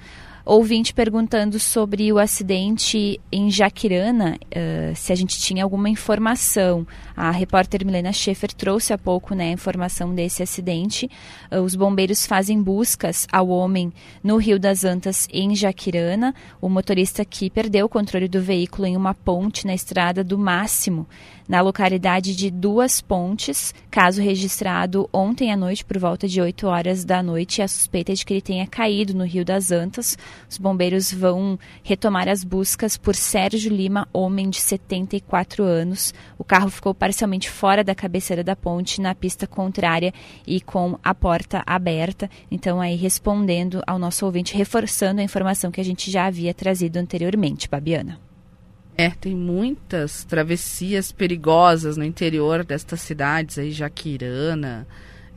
Ouvinte perguntando sobre o acidente em Jaquirana, uh, se a gente tinha alguma informação. A repórter Milena Schaefer trouxe há pouco né, a informação desse acidente. Uh, os bombeiros fazem buscas ao homem no Rio das Antas, em Jaquirana. O motorista que perdeu o controle do veículo em uma ponte na estrada do Máximo na localidade de Duas Pontes, caso registrado ontem à noite por volta de 8 horas da noite. A suspeita é de que ele tenha caído no Rio das Antas. Os bombeiros vão retomar as buscas por Sérgio Lima, homem de 74 anos. O carro ficou parcialmente fora da cabeceira da ponte, na pista contrária e com a porta aberta. Então, aí respondendo ao nosso ouvinte, reforçando a informação que a gente já havia trazido anteriormente, Babiana. É, tem muitas travessias perigosas no interior destas cidades aí, Jaquirana,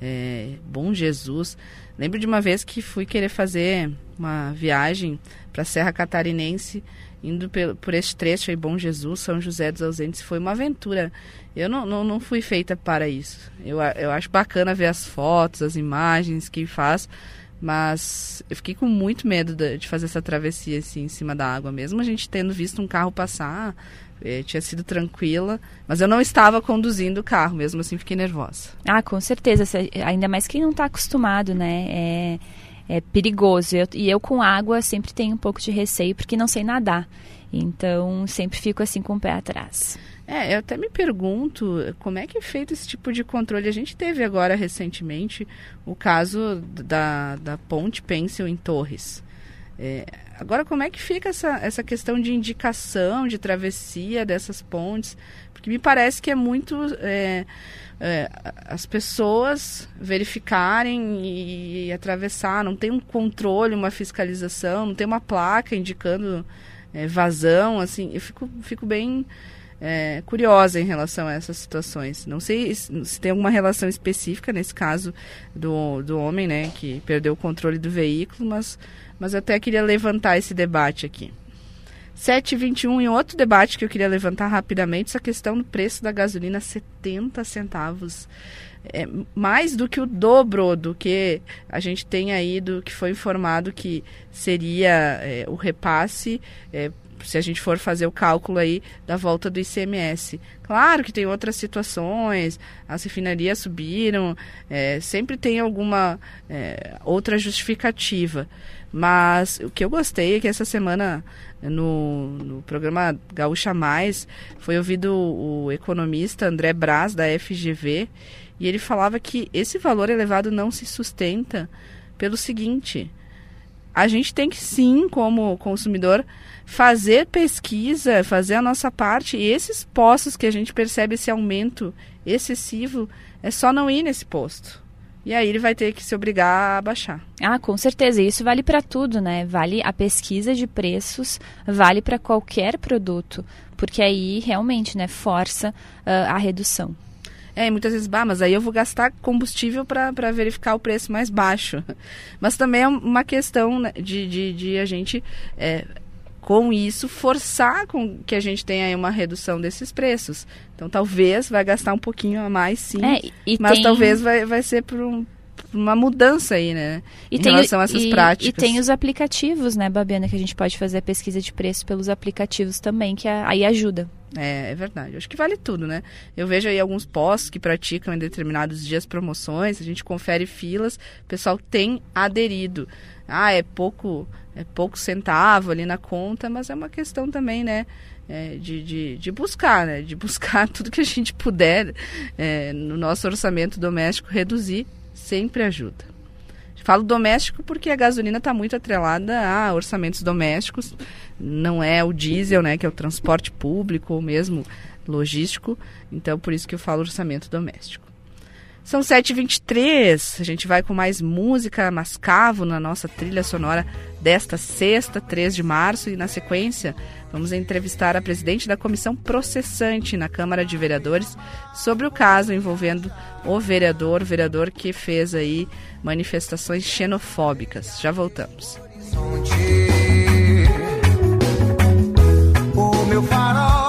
é, Bom Jesus. Lembro de uma vez que fui querer fazer uma viagem para a Serra Catarinense, indo por, este trecho aí, Bom Jesus, São José dos Ausentes. Foi uma aventura. Eu não, não, não fui feita para isso. Eu, eu acho bacana ver as fotos, as imagens que faz, mas eu fiquei com muito medo de, de fazer essa travessia assim, em cima da água. Mesmo a gente tendo visto um carro passar, eh, tinha sido tranquila, mas eu não estava conduzindo o carro, mesmo assim fiquei nervosa. Ah, com certeza. Ainda mais quem não está acostumado, né? É, é perigoso. Eu, e eu com água sempre tenho um pouco de receio porque não sei nadar. Então sempre fico assim com o pé atrás. É, eu até me pergunto como é que é feito esse tipo de controle. A gente teve agora recentemente o caso da, da ponte Pencil em Torres. É, agora, como é que fica essa, essa questão de indicação, de travessia dessas pontes? Porque me parece que é muito é, é, as pessoas verificarem e, e, atravessar, não tem um controle, uma fiscalização, não tem uma placa indicando é, vazão, assim, eu fico, fico bem é, curiosa em relação a essas situações. Não sei se tem alguma relação específica nesse caso do, do homem, né, que perdeu o controle do veículo, mas, mas até queria levantar esse debate aqui. 7,21 e outro debate que eu queria levantar rapidamente, essa questão do preço da gasolina 70 centavos. É mais do que o dobro do que a gente tem aí do que foi informado que seria é, o repasse é, se a gente for fazer o cálculo aí da volta do ICMS. Claro que tem outras situações, as refinarias subiram, é, sempre tem alguma é, outra justificativa. Mas o que eu gostei é que essa semana no, no programa Gaúcha Mais foi ouvido o, economista André Braz da FGV e ele falava que esse valor elevado não se sustenta pelo seguinte: a gente tem que sim, como consumidor, fazer pesquisa, fazer a nossa parte. E esses postos que a gente percebe esse aumento excessivo, é só não ir nesse posto. E aí ele vai ter que se obrigar a baixar. Ah, com certeza. Isso vale para tudo, né? Vale a pesquisa de preços, vale para qualquer produto, porque aí realmente, né, força uh, a redução. É, e muitas vezes, bah, mas aí eu vou gastar combustível para verificar o preço mais baixo. Mas também é uma questão né, de, de, de a gente é, com isso forçar com que a gente tenha uma redução desses preços. Então talvez vai gastar um pouquinho a mais, sim, é, mas tem... talvez vai, vai ser por um, uma mudança aí, né? E em tem, relação a essas e, práticas. E tem os aplicativos, né, Babiana, que a gente pode fazer a pesquisa de preço pelos aplicativos também, que aí ajuda. É, é verdade. Acho que vale tudo, né? Eu vejo aí alguns postos que praticam em determinados dias promoções, a gente confere filas, o pessoal tem aderido. Ah, é pouco é pouco centavo ali na conta, mas é uma questão também, né? É, de, de, de, buscar, né? De buscar tudo que a gente puder é, no nosso orçamento doméstico reduzir, sempre ajuda. Falo doméstico porque a gasolina está muito atrelada a orçamentos domésticos, não é o diesel, né? Que é o transporte público ou mesmo logístico, então por isso que eu falo orçamento doméstico. São 7h23, a gente vai com mais música Mascavo na nossa trilha sonora desta sexta, 3 de março, e na sequência vamos entrevistar a presidente da comissão processante na Câmara de Vereadores sobre o caso envolvendo o vereador, vereador que fez aí manifestações xenofóbicas. Já voltamos. O meu farol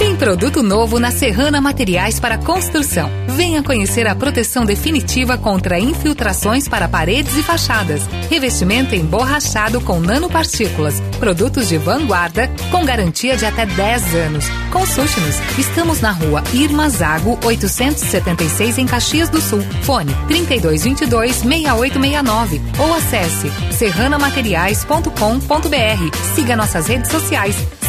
Tem produto novo na Serrana Materiais para Construção. Venha conhecer a proteção definitiva contra infiltrações para paredes e fachadas. Revestimento emborrachado com nanopartículas. Produtos de vanguarda com garantia de até 10 anos. Consulte-nos. Estamos na rua Irma Zago, 876 em Caxias do Sul. Fone 3222-6869 ou acesse serranamateriais.com.br. Siga nossas redes sociais.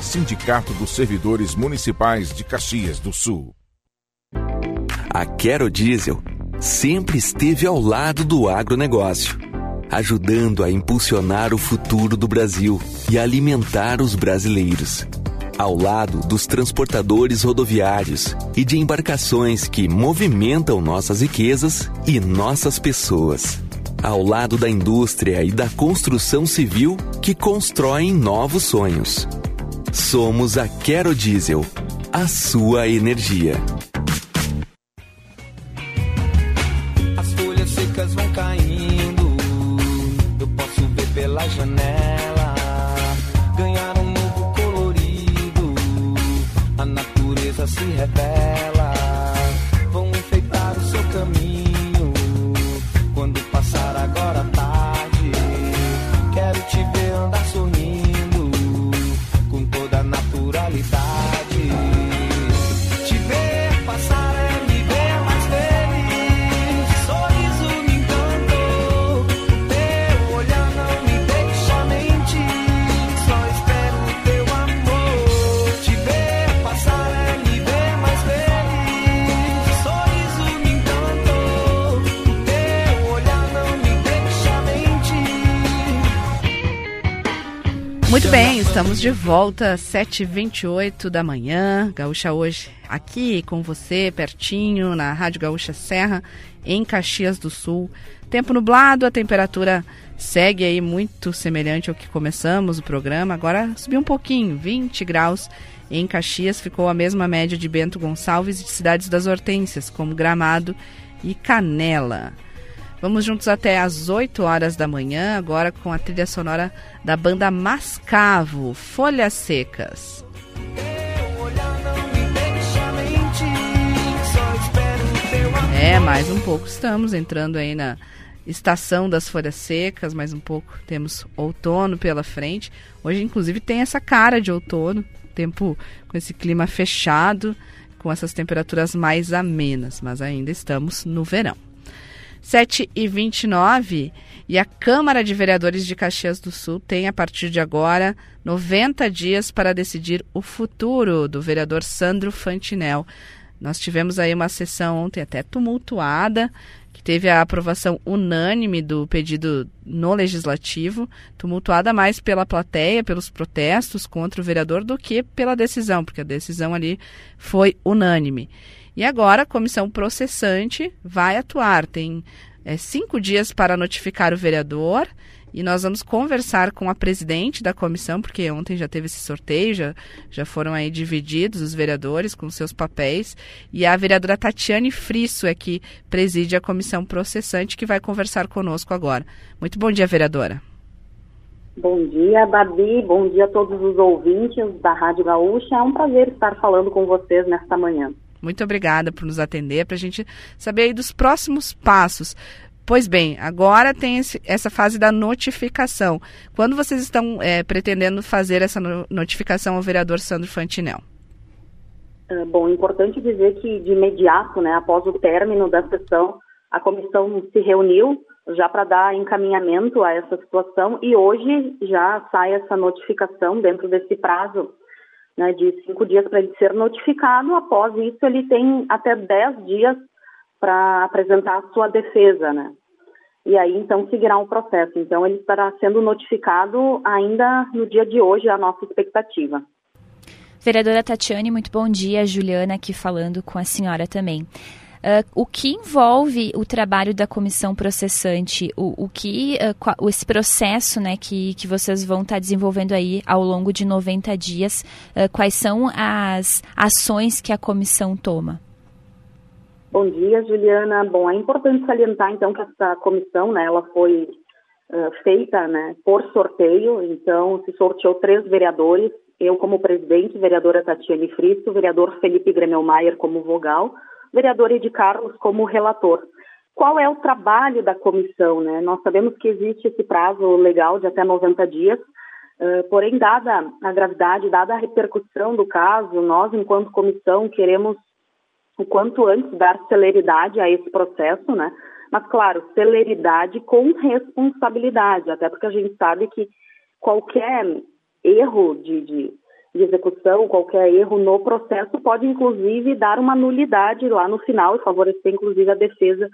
Sindicato dos Servidores Municipais de Caxias do Sul. A Quero Diesel sempre esteve ao lado do agronegócio, ajudando a impulsionar o futuro do Brasil e alimentar os brasileiros. Ao lado dos transportadores rodoviários e de embarcações que movimentam nossas riquezas e nossas pessoas. Ao lado da indústria e da construção civil que constroem novos sonhos. Somos a Quero Diesel, a sua energia. Estamos de volta, 7h28 da manhã. Gaúcha hoje aqui com você, pertinho, na Rádio Gaúcha Serra, em Caxias do Sul. Tempo nublado, a temperatura segue aí muito semelhante ao que começamos o programa. Agora subiu um pouquinho, 20 graus. Em Caxias ficou a mesma média de Bento Gonçalves e de cidades das Hortênsias, como Gramado e Canela. Vamos juntos até às 8 horas da manhã, agora com a trilha sonora da banda Mascavo, Folhas Secas. É, mais um pouco estamos entrando aí na estação das folhas secas, mais um pouco temos outono pela frente. Hoje, inclusive, tem essa cara de outono, tempo com esse clima fechado, com essas temperaturas mais amenas, mas ainda estamos no verão. 7 e 29 e a Câmara de Vereadores de Caxias do Sul tem, a partir de agora, 90 dias para decidir o futuro do vereador Sandro Fantinel. Nós tivemos aí uma sessão ontem até tumultuada, que teve a aprovação unânime do pedido no legislativo, tumultuada mais pela plateia, pelos protestos contra o vereador, do que pela decisão, porque a decisão ali foi unânime. E agora a comissão processante vai atuar. Tem é, cinco dias para notificar o vereador e nós vamos conversar com a presidente da comissão, porque ontem já teve esse sorteio, já, já foram aí divididos os vereadores com seus papéis. E a vereadora Tatiane Frisso é que preside a comissão processante, que vai conversar conosco agora. Muito bom dia, vereadora. Bom dia, Babi. Bom dia a todos os ouvintes da Rádio Gaúcha. É um prazer estar falando com vocês nesta manhã. Muito obrigada por nos atender, para a gente saber aí dos próximos passos. Pois bem, agora tem esse, essa fase da notificação. Quando vocês estão é, pretendendo fazer essa no, notificação ao vereador Sandro Fantinel? É, bom, importante dizer que de imediato, né, após o término da sessão, a comissão se reuniu já para dar encaminhamento a essa situação e hoje já sai essa notificação dentro desse prazo né, de cinco dias para ele ser notificado. Após isso, ele tem até dez dias para apresentar a sua defesa, né? E aí, então, seguirá o processo. Então, ele estará sendo notificado ainda no dia de hoje, é a nossa expectativa. Vereadora Tatiane, muito bom dia. Juliana aqui falando com a senhora também. Uh, o que envolve o trabalho da comissão processante, o, o que uh, esse processo né, que, que vocês vão estar tá desenvolvendo aí ao longo de 90 dias, uh, quais são as ações que a comissão toma? Bom dia, Juliana. Bom, é importante salientar então que essa comissão, né, ela foi feita, né, por sorteio. Então, se sorteou três vereadores. Eu como presidente, vereadora Tatiane Fristo, vereador Felipe Gremelmaier como vogal vereador Ed Carlos como relator. Qual é o trabalho da comissão? Né? Nós sabemos que existe esse prazo legal de até 90 dias, uh, porém, dada a gravidade, dada a repercussão do caso, nós, enquanto comissão, queremos o quanto antes dar celeridade a esse processo, né? Mas, claro, celeridade com responsabilidade, até porque a gente sabe que qualquer erro de, de de execução, qualquer erro no processo pode inclusive dar uma nulidade lá no final e favorecer inclusive a defesa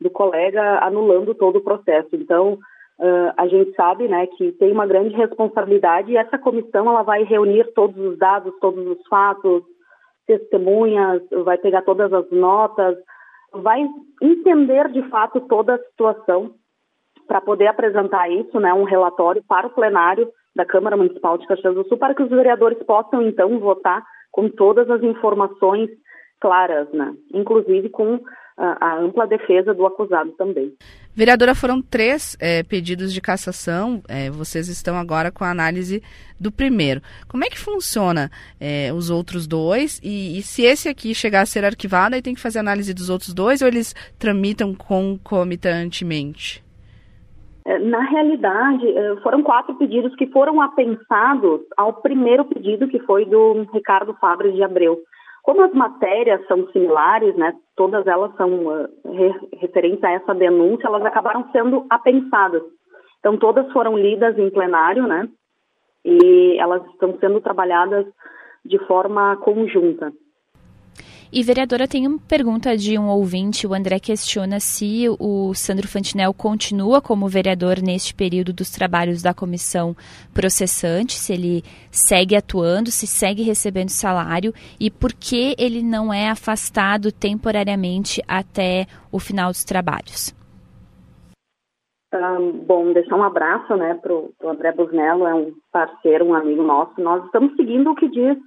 do colega anulando todo o processo. Então, uh, a gente sabe, né, que tem uma grande responsabilidade e essa comissão ela vai reunir todos os dados, todos os fatos, testemunhas, vai pegar todas as notas, vai entender de fato toda a situação para poder apresentar isso, né, um relatório para o plenário da Câmara Municipal de Caxias do Sul, para que os vereadores possam então votar com todas as informações claras, né, inclusive com a, a ampla defesa do acusado também. Vereadora, foram três é, pedidos de cassação. É, vocês estão agora com a análise do primeiro. Como é que funciona é, os outros dois? E, e, se esse aqui chegar a ser arquivado, aí tem que fazer análise dos outros dois ou eles tramitam concomitantemente? É, na realidade, é, foram quatro pedidos que foram apensados ao primeiro pedido, que foi do Ricardo Fabres de Abreu. Como as matérias são similares, né, todas elas são re referentes a essa denúncia, elas acabaram sendo apensadas. Então, todas foram lidas em plenário, né, e elas estão sendo trabalhadas de forma conjunta. E, vereadora, tem uma pergunta de um ouvinte. O André questiona se o Sandro Fantinel continua como vereador neste período dos trabalhos da comissão processante, se ele segue atuando, se segue recebendo salário e por que ele não é afastado temporariamente até o final dos trabalhos. Um, bom, deixar um abraço né, para o André Busnello, é um parceiro, um amigo nosso. Nós estamos seguindo o que diz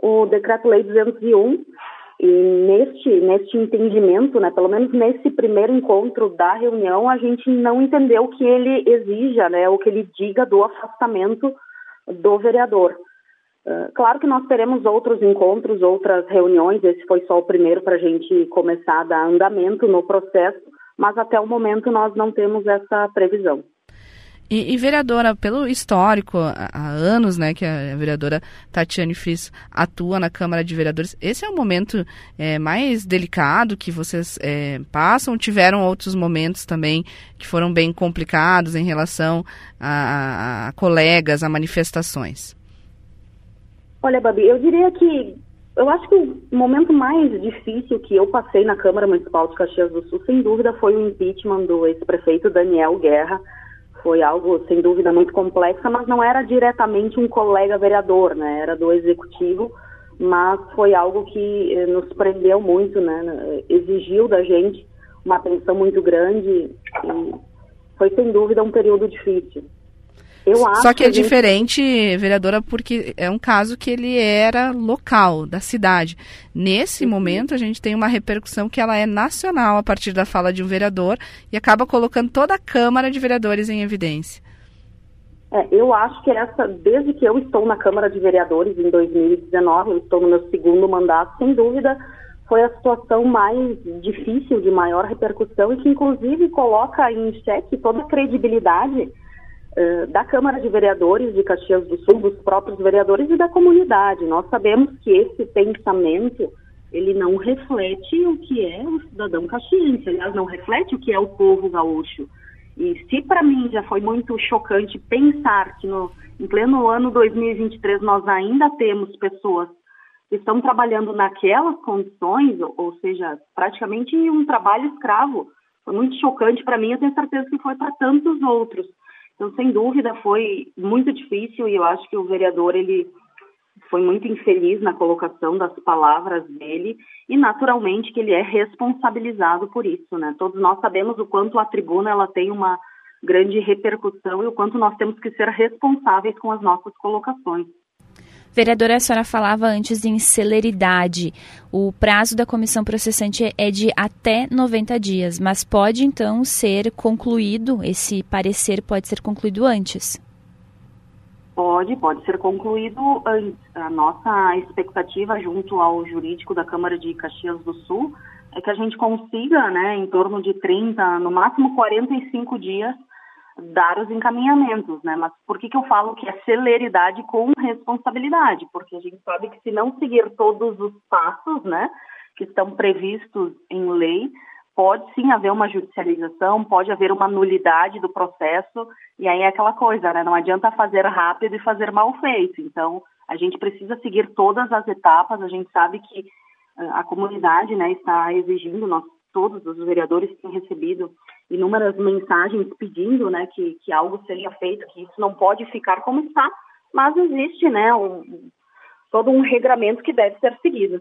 o Decreto-Lei 201, e neste, neste entendimento, né, pelo menos nesse primeiro encontro da reunião, a gente não entendeu que ele exija, né, o que ele diga do afastamento do vereador. Uh, claro que nós teremos outros encontros, outras reuniões, esse foi só o primeiro para a gente começar a dar andamento no processo, mas até o momento nós não temos essa previsão. E, e, vereadora, pelo histórico, há, anos, né, que a vereadora Tatiane Fris atua na Câmara de Vereadores, esse é o momento é, mais delicado que vocês é, passam? Tiveram outros momentos também que foram bem complicados em relação a, a, a colegas, a manifestações? Olha, Babi, eu diria que eu acho que o momento mais difícil que eu passei na Câmara Municipal de Caxias do Sul, sem dúvida, foi o impeachment do ex-prefeito Daniel Guerra foi algo, sem dúvida, muito complexo, mas não era diretamente um colega vereador, né? Era do executivo, mas foi algo que eh, nos prendeu muito, né? Exigiu da gente uma atenção muito grande e foi, sem dúvida, um período difícil. Eu acho Só que é gente... diferente, vereadora, porque é um caso que ele era local, da cidade. Nesse uhum. momento, a gente tem uma repercussão que ela é nacional a partir da fala de um vereador e acaba colocando toda a Câmara de Vereadores em evidência. É, eu acho que essa, desde que eu estou na Câmara de Vereadores em 2019, eu estou no meu segundo mandato, sem dúvida, foi a situação mais difícil, de maior repercussão e que, inclusive, coloca em xeque toda a credibilidade eh, da Câmara de Vereadores de Caxias do Sul, dos próprios vereadores e da comunidade. Nós sabemos que esse pensamento ele não reflete o que é o cidadão caxiense, aliás, não reflete o que é o povo gaúcho. E se para mim já foi muito chocante pensar que no, em pleno ano 2023 nós ainda temos pessoas que estão trabalhando naquelas condições, ou, ou seja, praticamente um trabalho escravo, foi muito chocante para mim, eu tenho certeza que foi para tantos outros. Então, sem dúvida, foi muito difícil e eu acho que o vereador ele foi muito infeliz na colocação das palavras dele e naturalmente que ele é responsabilizado por isso, né? Todos nós sabemos o quanto a tribuna ela tem uma grande repercussão e o quanto nós temos que ser responsáveis com as nossas colocações. Vereadora, a senhora falava antes em celeridade. O prazo da comissão processante é de até 90 dias, mas pode então ser concluído, esse parecer pode ser concluído antes? Pode, pode ser concluído antes. A nossa expectativa junto ao jurídico da Câmara de Caxias do Sul é que a gente consiga, né, em torno de 30, no máximo 45 dias, dar os encaminhamentos, né? Mas por que, que eu falo que é celeridade com responsabilidade? Porque a gente sabe que se não seguir todos os passos, né, que estão previstos em lei, pode sim haver uma judicialização, pode haver uma nulidade do processo, e aí é aquela coisa, né? Não adianta fazer rápido e fazer mal feito. Então, A gente precisa seguir todas as etapas, a gente sabe que uh, a comunidade né, está exigindo, nós todos os vereadores têm recebido inúmeras mensagens pedindo né, que, que algo seja feito, que isso não pode ficar como está, mas existe né, um, todo um regramento que deve ser seguido.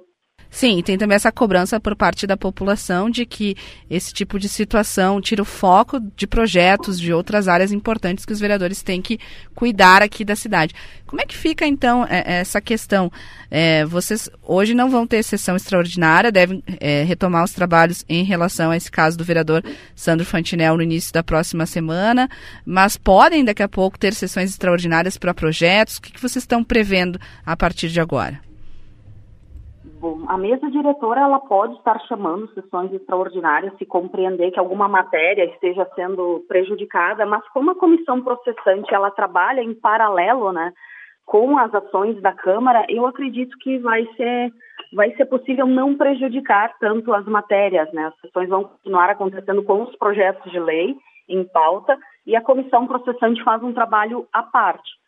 Sim, e tem também essa cobrança por parte da população de que esse tipo de situação tira o foco de projetos de outras áreas importantes que os vereadores têm que cuidar aqui da cidade. Como é que fica então é, essa questão? É, vocês hoje não vão ter sessão extraordinária, devem é, retomar os trabalhos em relação a esse caso do vereador Sandro Fantinel no início da próxima semana, mas podem daqui a pouco ter sessões extraordinárias para projetos. O que, que vocês estão prevendo a partir de agora? A mesa diretora ela pode estar chamando sessões extraordinárias se compreender que alguma matéria esteja sendo prejudicada, mas como a comissão processante ela trabalha em paralelo, né, com as ações da Câmara, eu acredito que vai ser vai ser possível não prejudicar tanto as matérias, né? As sessões vão continuar acontecendo com os projetos de lei em pauta e a comissão processante faz um trabalho à parte.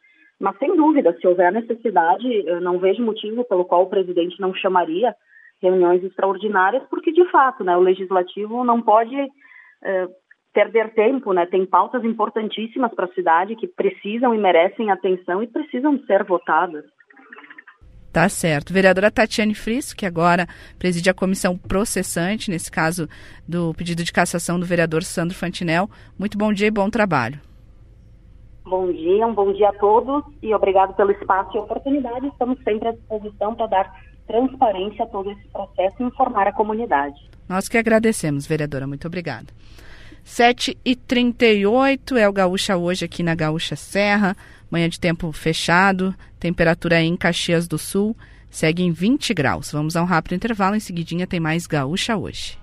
Mas, sem dúvida, se houver necessidade, eu não vejo motivo pelo qual o presidente não chamaria reuniões extraordinárias, porque, de fato, né, o legislativo não pode eh, perder tempo, né? Tem pautas importantíssimas para a cidade que precisam e merecem atenção e precisam ser votadas. Tá certo. Vereadora Tatiane Frisso, que agora preside a comissão processante, nesse caso do pedido de cassação do vereador Sandro Fantinel. Muito bom dia e bom trabalho. Bom dia, um bom dia a todos e obrigado pelo espaço e oportunidade. Estamos sempre à disposição para dar transparência a todo esse processo e informar a comunidade. Nós que agradecemos, vereadora. Muito obrigada. 7h38 é o Gaúcha hoje aqui na Gaúcha Serra. Manhã de tempo fechado, temperatura em Caxias do Sul segue em 20 graus. Vamos a um rápido intervalo, em seguidinha tem mais Gaúcha hoje.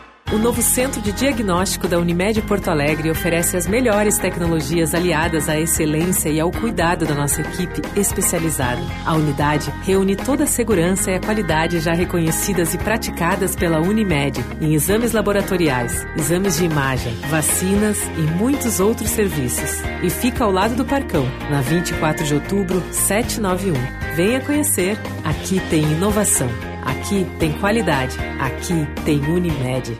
O novo Centro de Diagnóstico da Unimed Porto Alegre oferece as melhores tecnologias aliadas à excelência e ao cuidado da nossa equipe especializada. A unidade reúne toda a segurança e a qualidade já reconhecidas e praticadas pela Unimed em exames laboratoriais, exames de imagem, vacinas e muitos outros serviços. E fica ao lado do Parcão, na 24 de outubro, 791. Venha conhecer. Aqui tem inovação. Aqui tem qualidade. Aqui tem Unimed.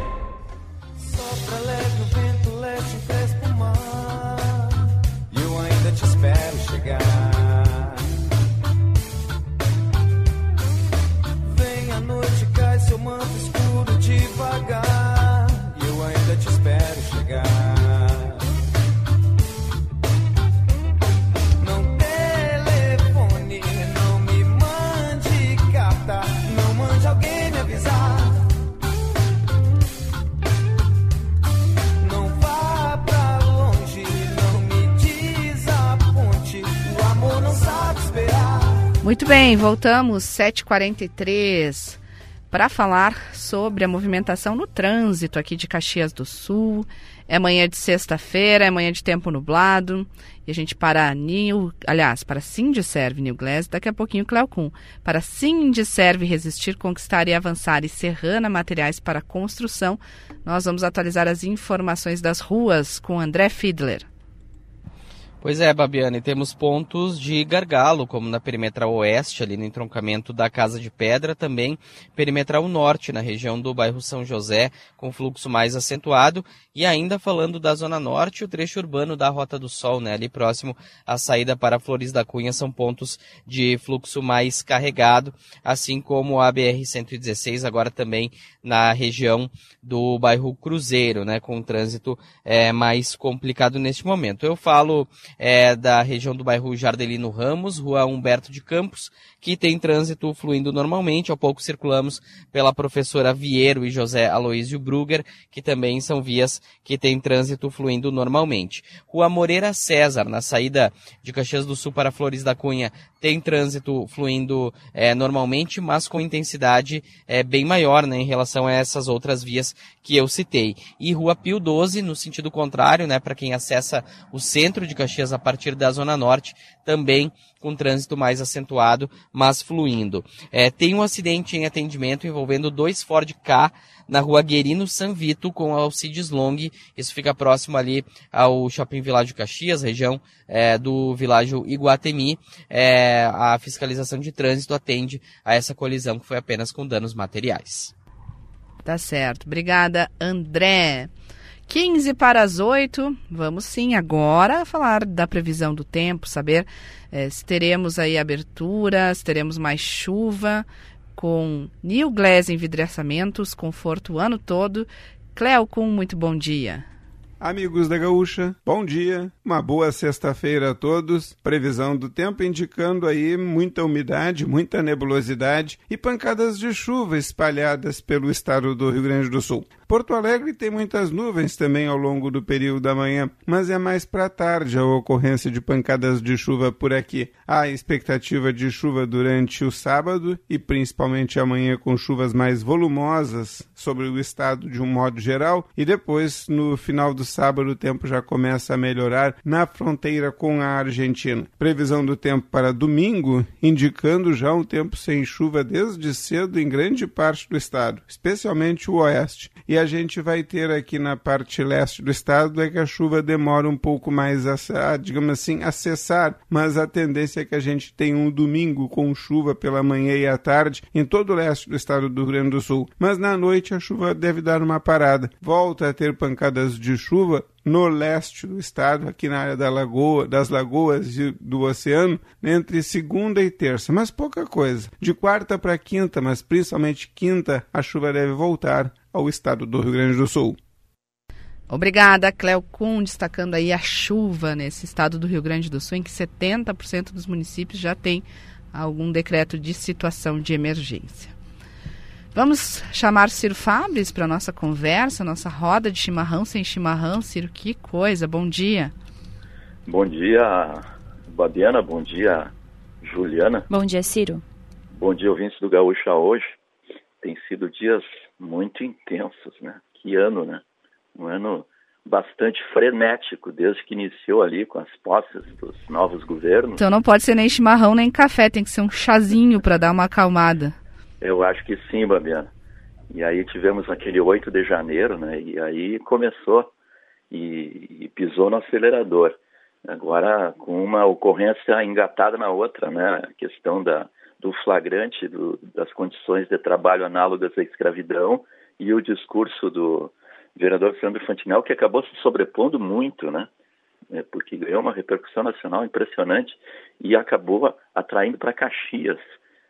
Manto escuro devagar. E eu ainda te espero chegar. Não telefone, não me mande carta, não mande alguém me avisar. Não vá pra longe, não me desaponte. O amor não sabe esperar. Muito bem, voltamos 7h43 para falar sobre a movimentação no trânsito aqui de Caxias do Sul. É manhã de sexta-feira, é manhã de tempo nublado. E a gente para Nil, aliás, para Serve New Glass, daqui a pouquinho Cleocum. Para Serve Resistir, Conquistar e Avançar e Serrana Materiais para Construção, nós vamos atualizar as informações das ruas com André Fiedler. Pois é, Babiana, e temos pontos de gargalo, como na perimetral oeste, ali no entroncamento da Casa de Pedra, também perimetral norte, na região do bairro São José, com fluxo mais acentuado, e ainda falando da zona norte, o trecho urbano da Rota do Sol, né, ali próximo à saída para Flores da Cunha, são pontos de fluxo mais carregado, assim como a BR-116, agora também na região do bairro Cruzeiro, né, com trânsito é, mais complicado neste momento. Eu falo é, da região do bairro Jardelino Ramos, rua Humberto de Campos, que tem trânsito fluindo normalmente. Ao pouco circulamos pela professora Vieiro e José Aloísio Brugger, que também são vias que têm trânsito fluindo normalmente. Rua Moreira César, na saída de Caxias do Sul para Flores da Cunha, tem trânsito fluindo é, normalmente, mas com intensidade é, bem maior né, em relação a essas outras vias que eu citei. E Rua Pio 12, no sentido contrário, né, para quem acessa o centro de Caxias a partir da Zona Norte, também com trânsito mais acentuado, mas fluindo. É, tem um acidente em atendimento envolvendo dois Ford K na rua Guerino San Vito com Alcides Long. Isso fica próximo ali ao Shopping Világio Caxias, região é, do Világio Iguatemi. É, a fiscalização de trânsito atende a essa colisão que foi apenas com danos materiais. Tá certo. Obrigada, André. 15 para as 8. Vamos sim agora falar da previsão do tempo, saber eh, se teremos aí abertura, se teremos mais chuva, com New Glass Envidraçamentos, conforto o ano todo. Cleocum, muito bom dia. Amigos da Gaúcha, bom dia, uma boa sexta-feira a todos. Previsão do tempo indicando aí muita umidade, muita nebulosidade e pancadas de chuva espalhadas pelo estado do Rio Grande do Sul. Porto Alegre tem muitas nuvens também ao longo do período da manhã, mas é mais para tarde a ocorrência de pancadas de chuva por aqui. Há expectativa de chuva durante o sábado e principalmente amanhã com chuvas mais volumosas sobre o estado de um modo geral e depois no final do sábado o tempo já começa a melhorar na fronteira com a Argentina. Previsão do tempo para domingo indicando já um tempo sem chuva desde cedo em grande parte do estado, especialmente o oeste. E a gente vai ter aqui na parte leste do estado é que a chuva demora um pouco mais a, a digamos assim, a cessar, mas a tendência é que a gente tenha um domingo com chuva pela manhã e à tarde em todo o leste do estado do Rio Grande do Sul. Mas na noite a chuva deve dar uma parada. Volta a ter pancadas de chuva no leste do estado, aqui na área da lagoa, das lagoas e do oceano, entre segunda e terça, mas pouca coisa. De quarta para quinta, mas principalmente quinta, a chuva deve voltar ao estado do Rio Grande do Sul. Obrigada, Cleo Kuhn, destacando aí a chuva nesse estado do Rio Grande do Sul, em que 70% dos municípios já tem algum decreto de situação de emergência. Vamos chamar Ciro Fabres para nossa conversa, nossa roda de chimarrão sem chimarrão. Ciro, que coisa, bom dia. Bom dia, Babiana, bom dia, Juliana. Bom dia, Ciro. Bom dia, ouvintes do Gaúcha hoje. Tem sido dias muito intensos, né? Que ano, né? um ano bastante frenético desde que iniciou ali com as posses dos novos governos. Então não pode ser nem chimarrão nem café, tem que ser um chazinho para dar uma acalmada. Eu acho que sim, Babiana. E aí tivemos aquele 8 de janeiro, né? E aí começou e, e pisou no acelerador. Agora com uma ocorrência engatada na outra, né? A questão da, do flagrante do, das condições de trabalho análogas à escravidão e o discurso do, vereador Sandro Fantinel, que acabou se sobrepondo muito, né? É, porque ganhou uma repercussão nacional impressionante e acabou atraindo para Caxias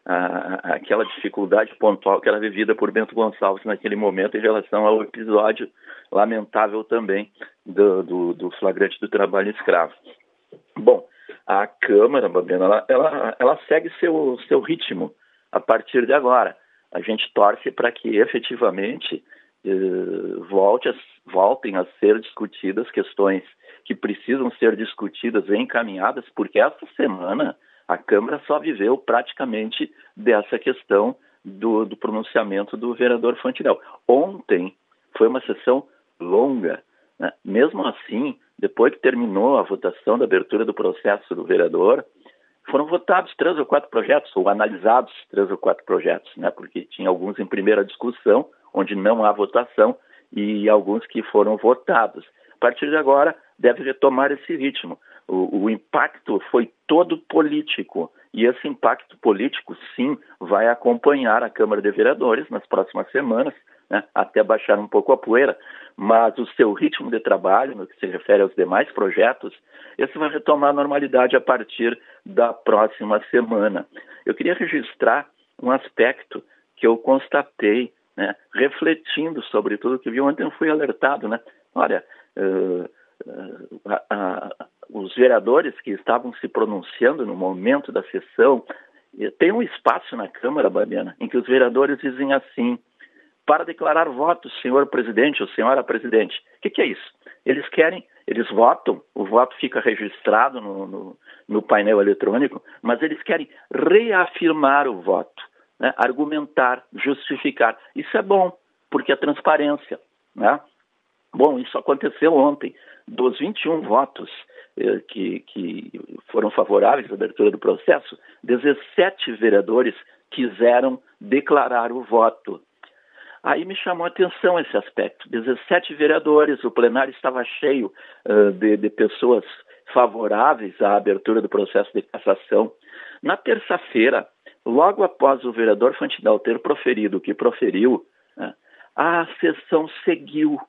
a, a, aquela dificuldade pontual que era vivida por Bento Gonçalves naquele momento em relação ao episódio lamentável também do, do, do flagrante do trabalho escravo. Bom, a Câmara, Babiana, ela, ela, ela segue seu, seu ritmo a partir de agora. A gente torce para que efetivamente eh, volte a, voltem a ser discutidas questões que precisam ser discutidas e encaminhadas, porque essa semana a Câmara só viveu praticamente dessa questão do, do pronunciamento do vereador Fantinel. Ontem foi uma sessão longa. Né? Mesmo assim, depois que terminou a votação da abertura do processo do vereador, foram votados três ou quatro projetos, ou analisados três ou quatro projetos, né? porque tinha alguns em primeira discussão, onde não há votação, e alguns que foram votados. A partir de agora, deve retomar esse ritmo. O, o, impacto foi todo político, e esse impacto político, sim, vai acompanhar a Câmara de Vereadores nas próximas semanas, né, até baixar um pouco a poeira, mas o seu ritmo de trabalho, no que se refere aos demais projetos, esse vai retomar a normalidade a partir da próxima semana. Eu queria registrar um aspecto que eu constatei né, refletindo sobre tudo que vi. Ontem eu fui alertado, né? Olha, uh, uh, uh, os vereadores que estavam se pronunciando no momento da sessão, tem um espaço na Câmara, Babiana, em que os vereadores dizem assim, para declarar votos, senhor presidente ou senhora presidente. O que, que, é isso? Eles querem, eles votam, o voto fica registrado no, no, no painel eletrônico, mas eles querem reafirmar o voto né, argumentar, justificar. Isso é bom, porque é transparência. Né? Bom, isso aconteceu ontem. Dos 21 votos eh, que, que foram favoráveis à abertura do processo, 17 vereadores quiseram declarar o voto. Aí me chamou a atenção esse aspecto. 17 vereadores, o plenário estava cheio uh, de, de pessoas favoráveis à abertura do processo de cassação. Na terça-feira, Logo após o vereador Fantinal ter proferido o que proferiu, né, a sessão seguiu.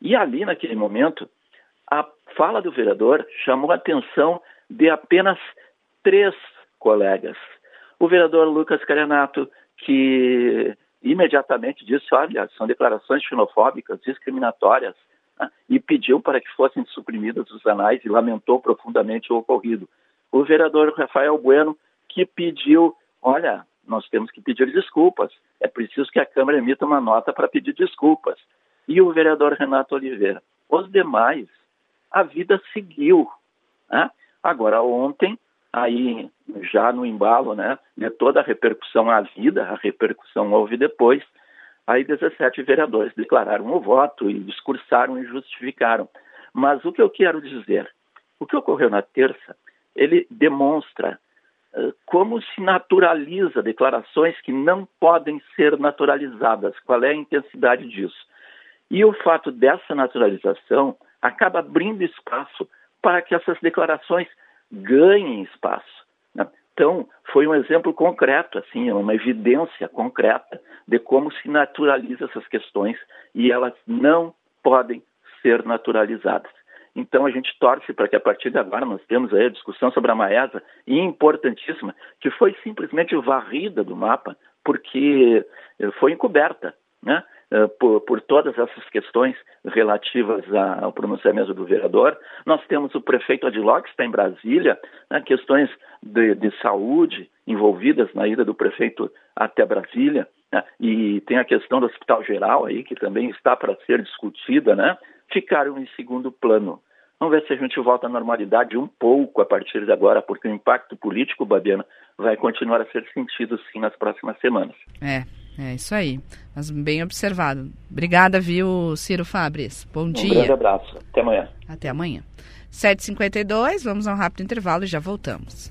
E ali, naquele momento, a fala do vereador chamou a atenção de apenas três colegas. O vereador Lucas Carenato, que imediatamente disse: olha, são declarações xenofóbicas, discriminatórias, né, e pediu para que fossem suprimidas os anais e lamentou profundamente o ocorrido. O vereador Rafael Bueno, que pediu olha, nós temos que pedir desculpas. É preciso que a Câmara emita uma nota para pedir desculpas. E o vereador Renato Oliveira. Os demais, a vida seguiu. Né? Agora, ontem, aí já no embalo né, de toda a repercussão à vida, a repercussão houve depois, aí 17 vereadores declararam o voto e discursaram e justificaram. Mas o que eu quero dizer, o que ocorreu na terça, ele demonstra eh, como se naturaliza declarações que não podem ser naturalizadas? Qual é a intensidade disso? E o fato dessa naturalização acaba abrindo espaço para que essas declarações ganhem espaço. Né? Então, foi um exemplo concreto, assim, uma evidência concreta de como se naturaliza essas questões e elas não podem ser naturalizadas. Então a gente torce para que a partir de agora nós temos aí a discussão sobre a Maesa, importantíssima, que foi simplesmente varrida do mapa, porque eh, foi encoberta. Né? Uh, por, por, todas essas questões relativas ao pronunciamento do vereador. Nós temos o prefeito Adiló, que está em Brasília, né, questões de, de, saúde envolvidas na ida do prefeito até Brasília, né, e tem a questão do Hospital Geral aí, que também está para ser discutida, né, ficaram em segundo plano. Vamos ver se a gente volta à normalidade um pouco a partir de agora, porque o impacto político, Babiana, vai continuar a ser sentido sim nas próximas semanas. É, é isso aí. Mas bem observado. Obrigada, viu, Ciro Fabres. Bom um dia. Um grande abraço. Até amanhã. Até amanhã. 7h52, vamos a um rápido intervalo e já voltamos.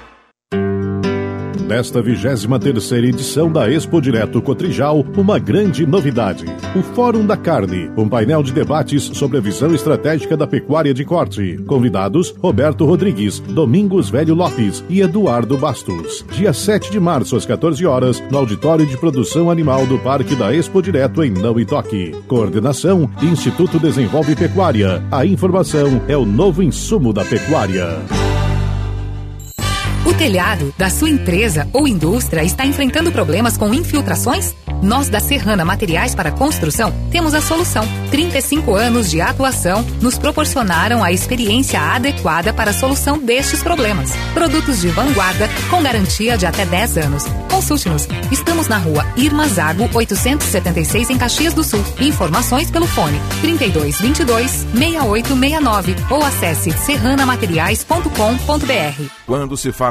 nesta 23 edição da Expo Direto Cotrijal, uma grande novidade. O Fórum da Carne, um painel de debates sobre a visão estratégica da pecuária de corte. Convidados, Roberto Rodrigues, Domingos Velho Lopes e Eduardo Bastos. Dia 7 de março, às 14 horas, no Auditório de Produção Animal do Parque da Expo Direto em Não e Toque. Coordenação, Instituto Desenvolve Pecuária. A informação é o novo insumo da pecuária. O telhado da sua empresa ou indústria está enfrentando problemas com infiltrações? Nós da Serrana Materiais para Construção temos a solução. 35 anos de atuação nos proporcionaram a experiência adequada para a solução destes problemas. Produtos de vanguarda com garantia de até 10 anos. Consulte-nos. Estamos na rua Irma Zago 876 em Caxias do Sul. Informações pelo fone 3222 6869 ou acesse serranamateriais.com.br. Quando se fala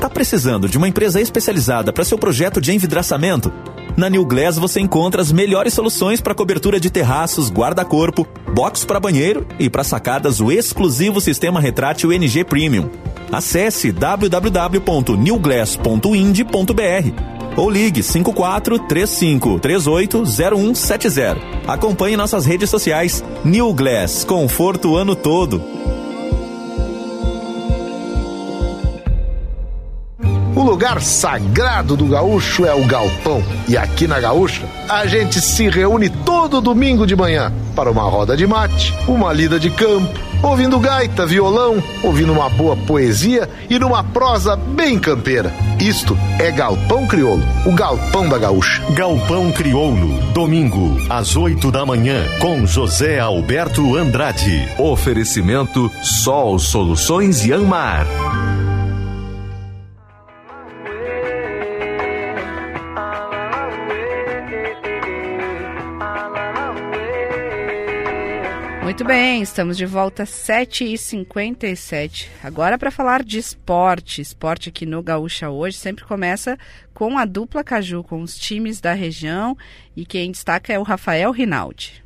Tá precisando de uma empresa especializada para seu projeto de envidraçamento? Na New Glass você encontra as melhores soluções para cobertura de terraços, guarda-corpo, box para banheiro e para sacadas o exclusivo sistema retrátil NG Premium. Acesse www.newglass.ind.br ou ligue 54 35 38 0170. Acompanhe nossas redes sociais. New Glass, conforto o ano todo. Lugar sagrado do gaúcho é o galpão. E aqui na Gaúcha, a gente se reúne todo domingo de manhã para uma roda de mate, uma lida de campo, ouvindo gaita, violão, ouvindo uma boa poesia e numa prosa bem campeira. Isto é Galpão Crioulo, o galpão da gaúcha. Galpão Crioulo, domingo, às 8 da manhã, com José Alberto Andrade. Oferecimento Sol Soluções e Anmar. Bem, estamos de volta às 7h57. Agora para falar de esporte. Esporte aqui no Gaúcha hoje sempre começa com a dupla Caju, com os times da região. E quem destaca é o Rafael Rinaldi.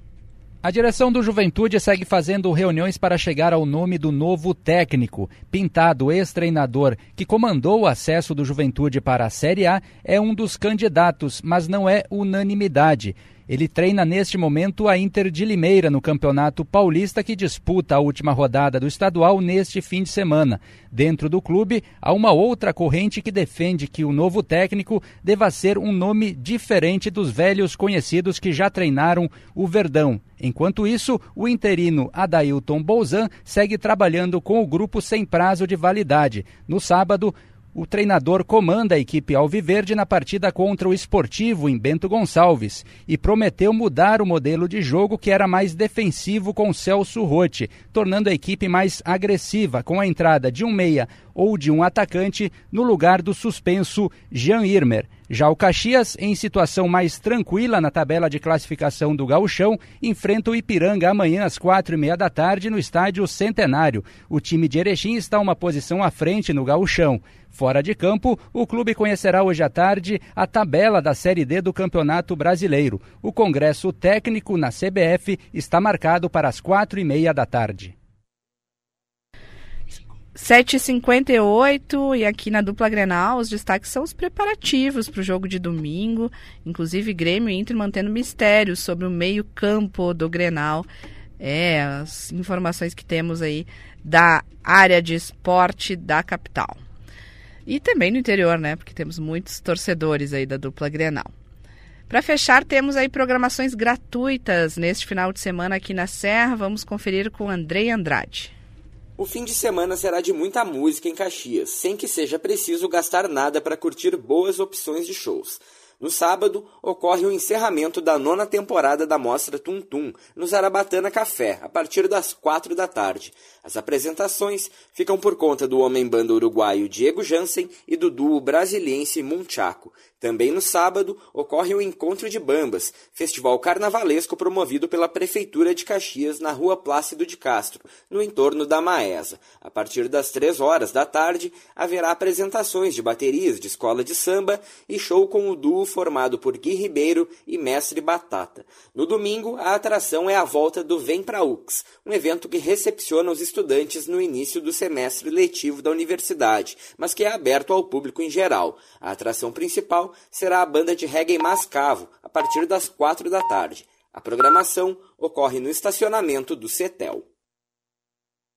A direção do Juventude segue fazendo reuniões para chegar ao nome do novo técnico. Pintado, ex-treinador, que comandou o acesso do Juventude para a Série A, é um dos candidatos, mas não é unanimidade. Ele treina neste momento a Inter de Limeira no Campeonato Paulista que disputa a última rodada do estadual neste fim de semana. Dentro do clube, há uma outra corrente que defende que o novo técnico deva ser um nome diferente dos velhos conhecidos que já treinaram o Verdão. Enquanto isso, o interino Adailton Bolzan segue trabalhando com o grupo sem prazo de validade. No sábado, o treinador comanda a equipe Alviverde na partida contra o Esportivo em Bento Gonçalves e prometeu mudar o modelo de jogo que era mais defensivo com Celso Rotti, tornando a equipe mais agressiva com a entrada de um meia ou de um atacante no lugar do suspenso Jean Irmer. Já o Caxias, em situação mais tranquila na tabela de classificação do Gauchão, enfrenta o Ipiranga amanhã às quatro e meia da tarde no estádio Centenário. O time de Erechim está uma posição à frente no Gauchão. Fora de campo, o clube conhecerá hoje à tarde a tabela da Série D do Campeonato Brasileiro. O congresso técnico na CBF está marcado para as quatro e meia da tarde. 7h58 e aqui na dupla Grenal os destaques são os preparativos para o jogo de domingo. Inclusive Grêmio e Inter mantendo mistérios sobre o meio campo do Grenal. É, as informações que temos aí da área de esporte da capital. E também no interior, né? Porque temos muitos torcedores aí da dupla Grenal. Para fechar, temos aí programações gratuitas neste final de semana aqui na Serra. Vamos conferir com Andrei Andrade. O fim de semana será de muita música em Caxias, sem que seja preciso gastar nada para curtir boas opções de shows. No sábado, ocorre o encerramento da nona temporada da Mostra Tum Tum, no Zarabatana Café, a partir das quatro da tarde. As apresentações ficam por conta do homem-banda uruguaio Diego Jansen e do duo brasiliense Munchaco. Também no sábado ocorre o Encontro de Bambas, festival carnavalesco promovido pela Prefeitura de Caxias na rua Plácido de Castro, no entorno da Maesa. A partir das três horas da tarde haverá apresentações de baterias de escola de samba e show com o duo formado por Gui Ribeiro e Mestre Batata. No domingo, a atração é a volta do Vem Pra UX, um evento que recepciona os estudantes no início do semestre letivo da universidade, mas que é aberto ao público em geral. A atração principal será a banda de reggae Mascavo, a partir das quatro da tarde. A programação ocorre no estacionamento do CETEL.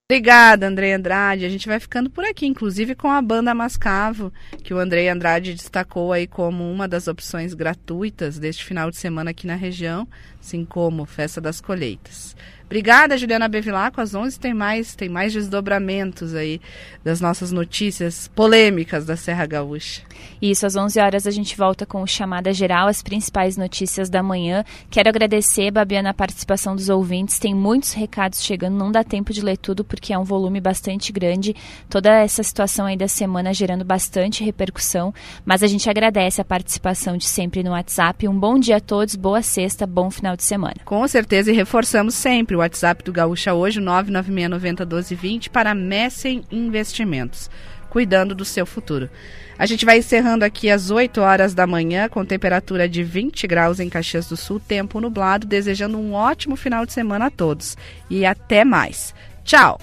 Obrigada, Andrei Andrade. A gente vai ficando por aqui, inclusive com a banda Mascavo, que o Andrei Andrade destacou aí como uma das opções gratuitas deste final de semana aqui na região, assim como Festa das Colheitas. Obrigada, Juliana Bevilacqua. Às 11 tem mais, tem mais desdobramentos aí das nossas notícias polêmicas da Serra Gaúcha. Isso, às 11 horas a gente volta com o Chamada Geral, as principais notícias da manhã. Quero agradecer, Babiana, a participação dos ouvintes. Tem muitos recados chegando, não dá tempo de ler tudo porque é um volume bastante grande. Toda essa situação aí da semana gerando bastante repercussão, mas a gente agradece a participação de sempre no WhatsApp. Um bom dia a todos, boa sexta, bom final de semana. Com certeza e reforçamos sempre o WhatsApp do Gaúcha hoje, 996901220, para Messen Investimentos, cuidando do seu futuro. A gente vai encerrando aqui às 8 horas da manhã, com temperatura de 20 graus em Caxias do Sul, tempo nublado, desejando um ótimo final de semana a todos. E até mais. Tchau!